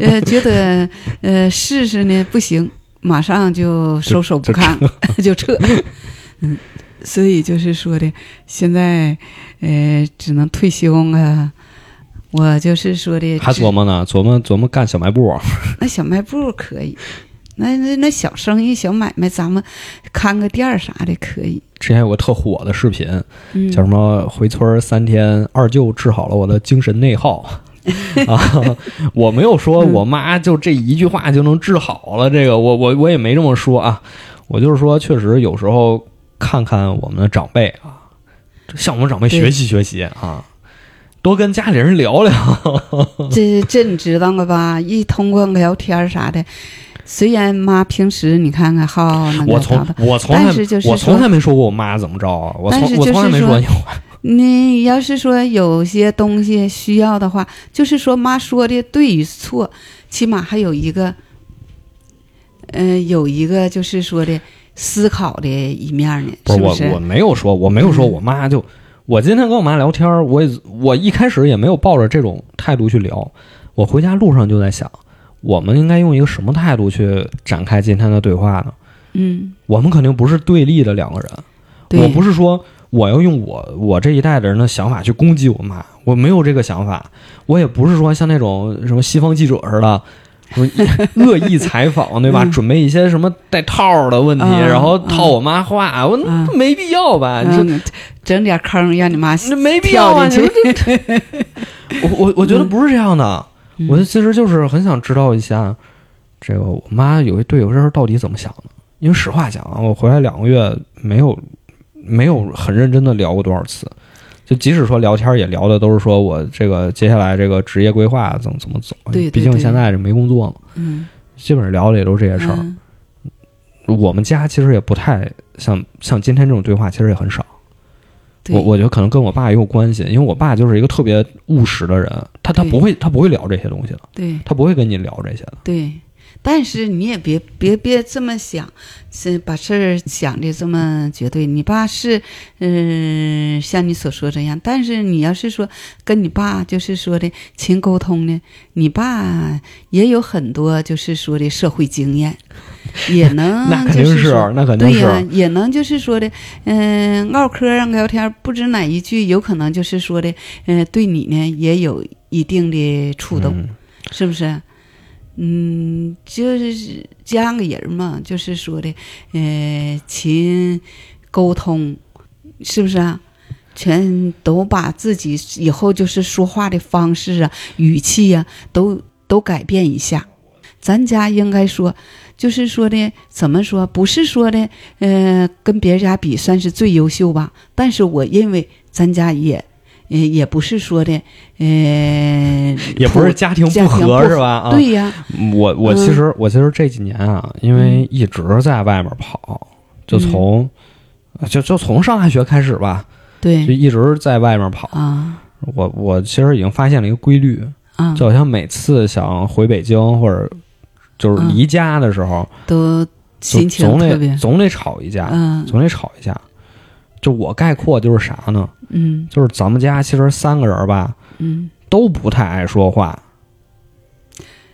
呃，觉得呃试试呢不行，马上就收手不看，就撤。嗯，所以就是说的，现在呃只能退休啊。我就是说的，还琢磨呢，琢磨琢磨干小卖部。那小卖部可以，那那那小生意、小买卖，咱们看个店儿啥的可以。之前有个特火的视频，嗯，叫什么“回村儿三天，二舅治好了我的精神内耗” 啊！我没有说嗯我妈就这一句话就能治好了，这个我我我也没这么说啊。我就是说，确实有时候看看我们的长辈啊，向我们长辈学习学习啊，多跟家里人聊聊。这这你知道了吧？一通过聊天啥的，虽然妈平时你看看好我从我从来但是就是我从来没说过我妈怎么着啊，我从我从来没就是说你你要是说有些东西需要的话，就是说妈说的对与错，起码还有一个，嗯、有一个就是说的思考的一面呢，不是我？我没有说，我没有说我妈就，我今天跟我妈聊天，我也我一开始也没有抱着这种态度去聊，我回家路上就在想，我们应该用一个什么态度去展开今天的对话呢？嗯，我们肯定不是对立的两个人，我不是说我要用我我这一代的人的想法去攻击我妈，我没有这个想法，我也不是说像那种什么西方记者似的。恶意采访，对吧？嗯准备一些什么带套儿的问题，嗯然后套我妈话，我嗯没必要吧？你说嗯，整点坑让你妈那没必要啊！你跳说进去。这，我我我觉得不是这样的。嗯我其实就是很想知道一下，这个我妈有一队友这事到底怎么想的。因为实话讲啊，我回来两个月没有没有很认真的聊过多少次，就即使说聊天也聊的都是说我这个接下来这个职业规划怎么怎么走。毕竟现在这没工作嘛，嗯，基本上聊的也都是这些事儿。嗯我们家其实也不太像像今天这种对话，其实也很少。我我觉得可能跟我爸也有关系，因为我爸就是一个特别务实的人，他他不会他不会聊这些东西的，对他不会跟你聊这些的。对，但是你也别别别这么想，是把事儿想的这么绝对。你爸是，嗯、像你所说这样，但是你要是说跟你爸就是说的勤沟通呢，你爸也有很多就是说的社会经验，也能那肯定就是说那肯定是。对呀、也能就是说的，嗯、唠嗑儿聊天儿，不知哪一句有可能就是说的，嗯、对你呢也有一定的触动。嗯是不是？嗯，就是这样个人嘛，就是说的，呃，勤沟通，是不是啊？全都把自己以后就是说话的方式啊、语气呀、都都改变一下。咱家应该说，就是说的，怎么说？不是说的，呃，跟别人家比算是最优秀吧。但是我认为咱家也，呃，也不是说的，呃，也不是家庭不和是吧？啊，对呀，我我其实、我其实这几年啊，因为一直在外面跑，就从、就就从上大学开始吧，对就一直在外面跑。啊我我其实已经发现了一个规律，啊，就好像每次想回北京或者就是离家的时候，都就心情总特别得，总得吵一架，嗯总得吵一架。就我概括就是啥呢？嗯。就是咱们家其实三个人吧，嗯。都不太爱说话，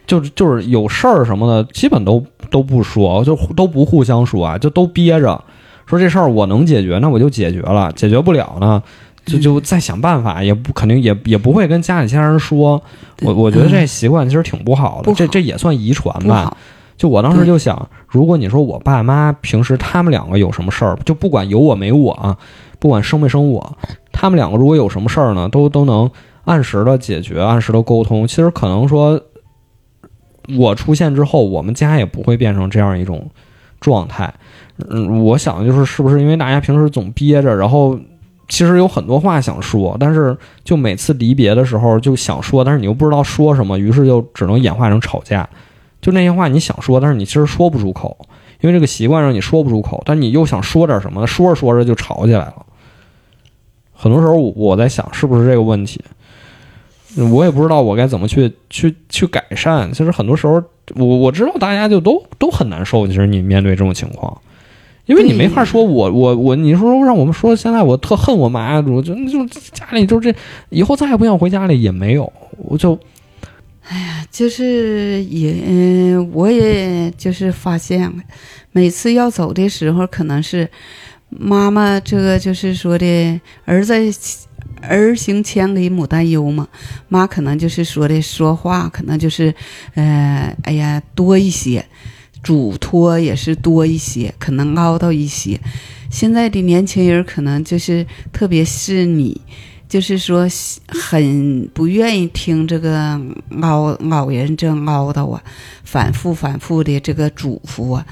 就是就是有事儿什么的，基本都都不说，就都不互相说啊，就都憋着，说这事儿我能解决，那我就解决了，解决不了呢，就就再想办法，也不肯定也也不会跟家里其他人说。我我觉得这嗯习惯其实挺不好的，这这也算遗传吧。就我当时就想，如果你说我爸妈平时他们两个有什么事儿，就不管有我没我啊，不管生没生我，他们两个如果有什么事儿呢，都都能按时的解决，按时的沟通。其实可能说，我出现之后，我们家也不会变成这样一种状态。嗯，我想就是是不是因为大家平时总憋着，然后其实有很多话想说，但是就每次离别的时候就想说，但是你又不知道说什么，于是就只能演化成吵架。就那些话你想说，但是你其实说不出口，因为这个习惯让你说不出口，但你又想说点什么，说着说着就吵起来了。很多时候我在想，是不是这个问题？我也不知道我该怎么去去去改善。其实很多时候，我我知道大家就都都很难受。其实你面对这种情况，因为你没法说我我我，你说让我们说现在我特恨我妈，我就就家里就这，以后再也不想回家里也没有，我就。哎呀，就是也，我也就是发现，每次要走的时候，可能是妈妈这个就是说的儿子儿行千里母担忧嘛，妈可能就是说的说话，可能就是，呃，哎呀多一些，嘱托也是多一些，可能唠叨一些。现在的年轻人可能就是，特别是你。就是说，很不愿意听这个老老人这唠叨啊，反复反复的这个嘱咐啊。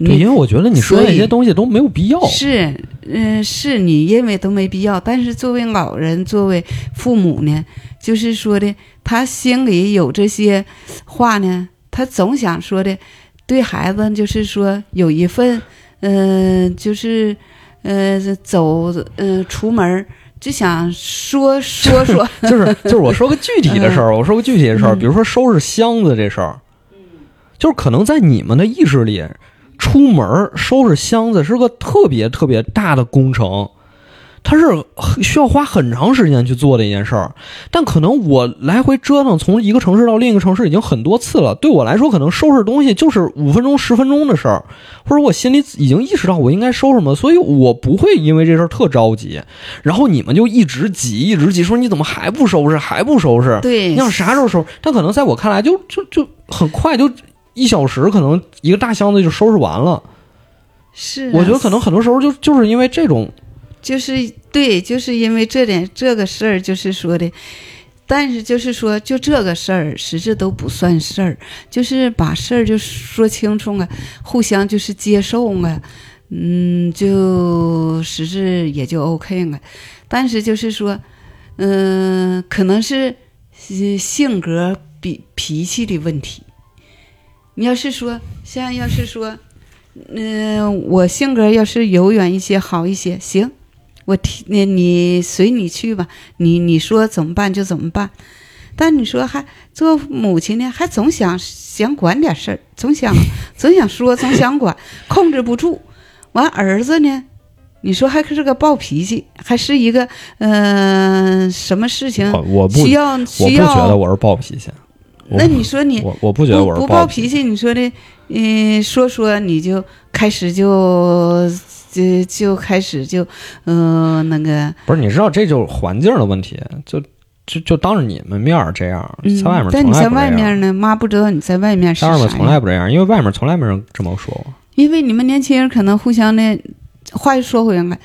对，因为我觉得你说那些东西都没有必要。是，嗯，是你认为都没必要。但是作为老人，作为父母呢，就是说的，他心里有这些话呢，他总想说的，对孩子就是说有一份，嗯，就是，呃，走，嗯，出门。就想说说 说，就是就是我说个具体的事儿，我说个具体的事儿，比如说收拾箱子这事儿，就是可能在你们的意识里，出门收拾箱子是个特别特别大的工程。它是需要花很长时间去做的一件事儿，但可能我来回折腾从一个城市到另一个城市已经很多次了。对我来说，可能收拾东西就是五分钟、十分钟的事儿，或者我心里已经意识到我应该收什么，所以我不会因为这事儿特着急。然后你们就一直挤，一直挤，说你怎么还不收拾，还不收拾？对，你想啥时候收拾？但可能在我看来，就就就很快，就一小时，可能一个大箱子就收拾完了。是，我觉得可能很多时候就就是因为这种。就是对，就是因为这点这个事儿，就是说的，但是就是说，就这个事儿，实质都不算事儿，就是把事儿就说清楚啊，互相就是接受啊，嗯，就实质也就 OK 了。但是就是说，嗯，可能是性格比脾气的问题。你要是说，像要是说，嗯，我性格要是柔软一些，好一些，行。我听你，你随你去吧。你你说怎么办就怎么办。但你说还做母亲呢，还总想想管点事儿，总想 总想说，总想管，控制不住。完儿子呢，你说还是个暴脾气，还是一个嗯，什么事情需要需要？我不觉得我是暴脾气。那你说你我我不觉得我是暴脾气。你说的嗯，说说你就开始就。就就开始就，嗯，那个不是，你知道这就是环境的问题，就就就当着你们面这样，在外面但你在外面呢，妈不知道你在外面是啥。外面从来不这样，因为外面从来没人这么说过。因为你们年轻人可能互相的，话又说回来，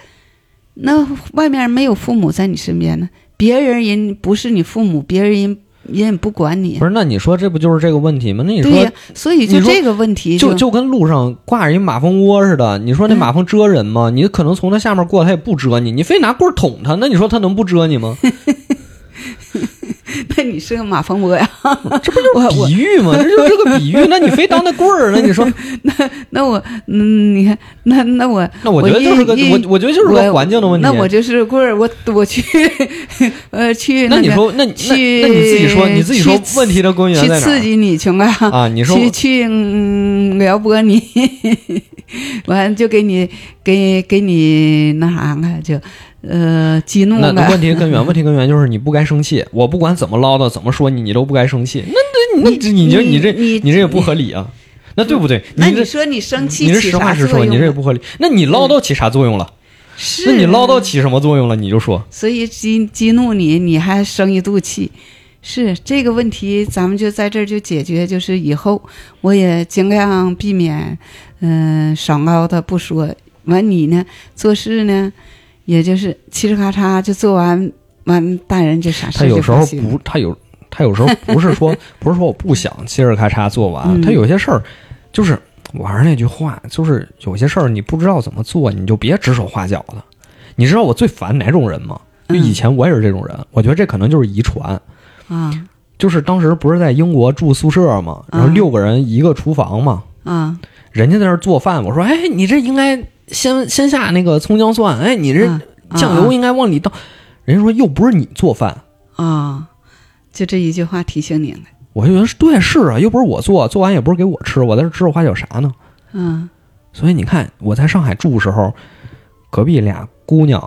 那外面没有父母在你身边呢，别人人不是你父母，别人人。人也不管你，不是？那你说这不就是这个问题吗？那你说，所以就这个问题，就就跟路上挂着一马蜂窝似的。你说那马蜂蛰人吗？你可能从它下面过，它也不蛰你。你非拿棍捅它，那你说它能不蛰你吗？那你是个马蜂窝呀？这不就 是比喻吗？这就是个比喻。那你非当那棍儿？那你说，那那我，嗯，你看，那那我，那我觉得就是个我，我觉得就是个环境的问题。那我就是棍儿，我我去，呃，去。那你说，那你去，那你自己说，你自己说，问题的根源在哪？去刺激你去啊！啊，你说去去撩拨你，完就给你给给你那啥了就。呃，激怒那问题根源，问题根源就是你不该生气。我不管怎么唠叨，怎么说你，你都不该生气。那那你这，你觉得你这，你这也不合理啊？那对不对？那你说你生气，你是实话实说，你这也不合理。那你唠叨起啥作用了？是，那你唠叨起什么作用了？你就说。所以激激怒你，你还生一肚气，是这个问题，咱们就在这儿就解决，就是以后我也尽量避免，嗯、少唠叨不说。完你呢，做事呢，也就是嘁哧咔嚓就做完，完大人就啥事儿他有时候不，他有他有时候不是说 不是说我不想嘁哧咔嚓做完，嗯他有些事儿就是我还是那句话，就是有些事儿你不知道怎么做，你就别指手画脚的。你知道我最烦哪种人吗？就以前我也是这种人，我觉得这可能就是遗传。啊就是当时不是在英国住宿舍嘛，然后嗯六个人一个厨房嘛，啊人家在那儿做饭，我说，哎，你这应该先先下那个葱姜蒜，哎，你这啊酱油应该往里倒。人家说又不是你做饭，啊，就这一句话提醒你了。我就觉得是对，是啊，又不是我做，做完也不是给我吃，我在这指手画脚啥呢？嗯所以你看，我在上海住的时候，隔壁俩姑娘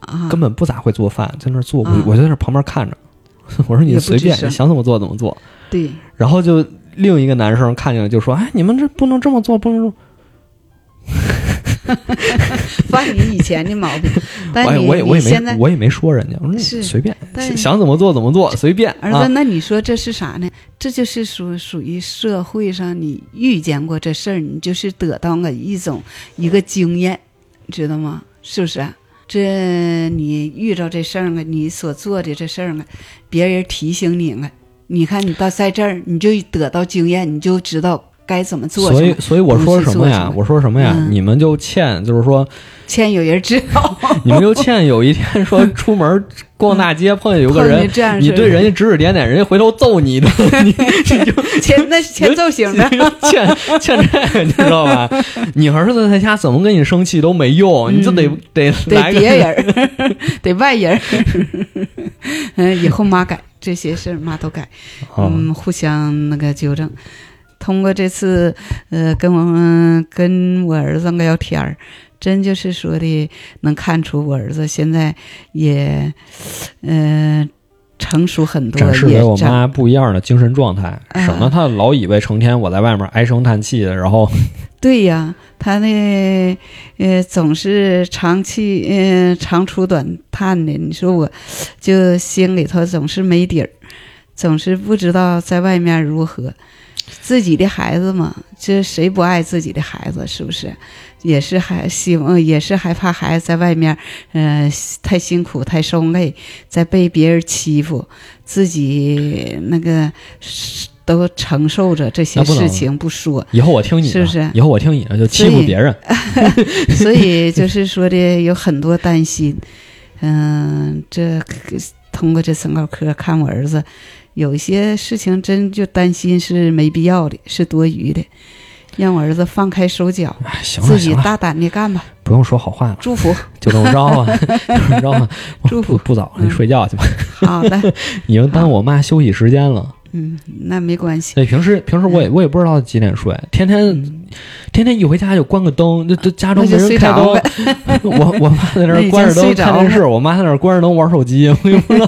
啊，根本不咋会做饭，在那儿做，我就在那旁边看着。我说你随便，你想怎么做怎么做。对，然后就另一个男生看见了，就说：“哎，你们这不能这么做，不能。犯你以前的毛病，” 但我也你我也我也你现在没我也没说人家，我说是随便，但想怎么做怎么做，随便儿子，啊。那你说这是啥呢？这就是属属于社会上你遇见过这事儿，你就是得到了一种一个经验，知道吗？是不是啊？这你遇着这事儿了，你所做的这事儿了，别人提醒你了，你看你到在这儿，你就得到经验，你就知道该怎么做所以。所以我说什么呀？我说什么呀？嗯你们就欠，就是说欠有人知道，你们就欠有一天说出门逛大街碰见有个人 你对人家指指点点，人家回头揍你一顿，你 你就欠那是欠揍型的欠欠这个，你知道吧？你儿子在家怎么跟你生气都没用，你就得得得来个别人，得外人。嗯，以后妈改这些事儿，妈都改。啊嗯，互相那个纠正。通过这次，呃，跟我们跟我儿子聊天儿，真就是说的能看出我儿子现在也，呃，成熟很多，展示给我妈不一样的精神状态，嗯省得她老以为成天我在外面唉声叹气的，然后对呀，他那，呃，总是长气，呃，长出短叹的。你说我，就心里头总是没底儿，总是不知道在外面如何。自己的孩子嘛，这谁不爱自己的孩子？是不是？也是还希望，也是害怕孩子在外面，呃，太辛苦、太受累，再被别人欺负，自己那个都承受着这些事情不说。以后我听你的，是不是以后我听你的就欺负别人，所以就是说的有很多担心，嗯、这通过这身高课看我儿子，有一些事情真就担心是没必要的，是多余的，让我儿子放开手脚，哎，行了自己，大胆的干吧，不用说好话了，祝福，就这么着吧，就这么着吧，祝福。不不早了，你嗯。睡觉去吧，好的，已经 耽误我妈休息时间了。嗯，那没关系，对，平时平时我也我也不知道几点睡，天天嗯。天天一回家就关个灯，这这家中没人开灯，我我妈在那儿关着灯看电视，我妈在那儿关着灯玩手机，我也不知道。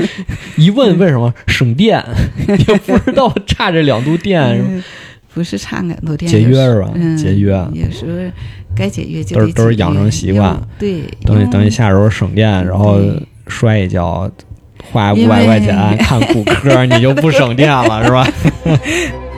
一问为什么省电，也不知道差这两度电，不是差两度电，节约是吧嗯，节约。有时候该节约就都是都是养成习惯用对，等你等你下手省电，然后摔一跤，花五百块钱看骨科，你就不省电了，是吧？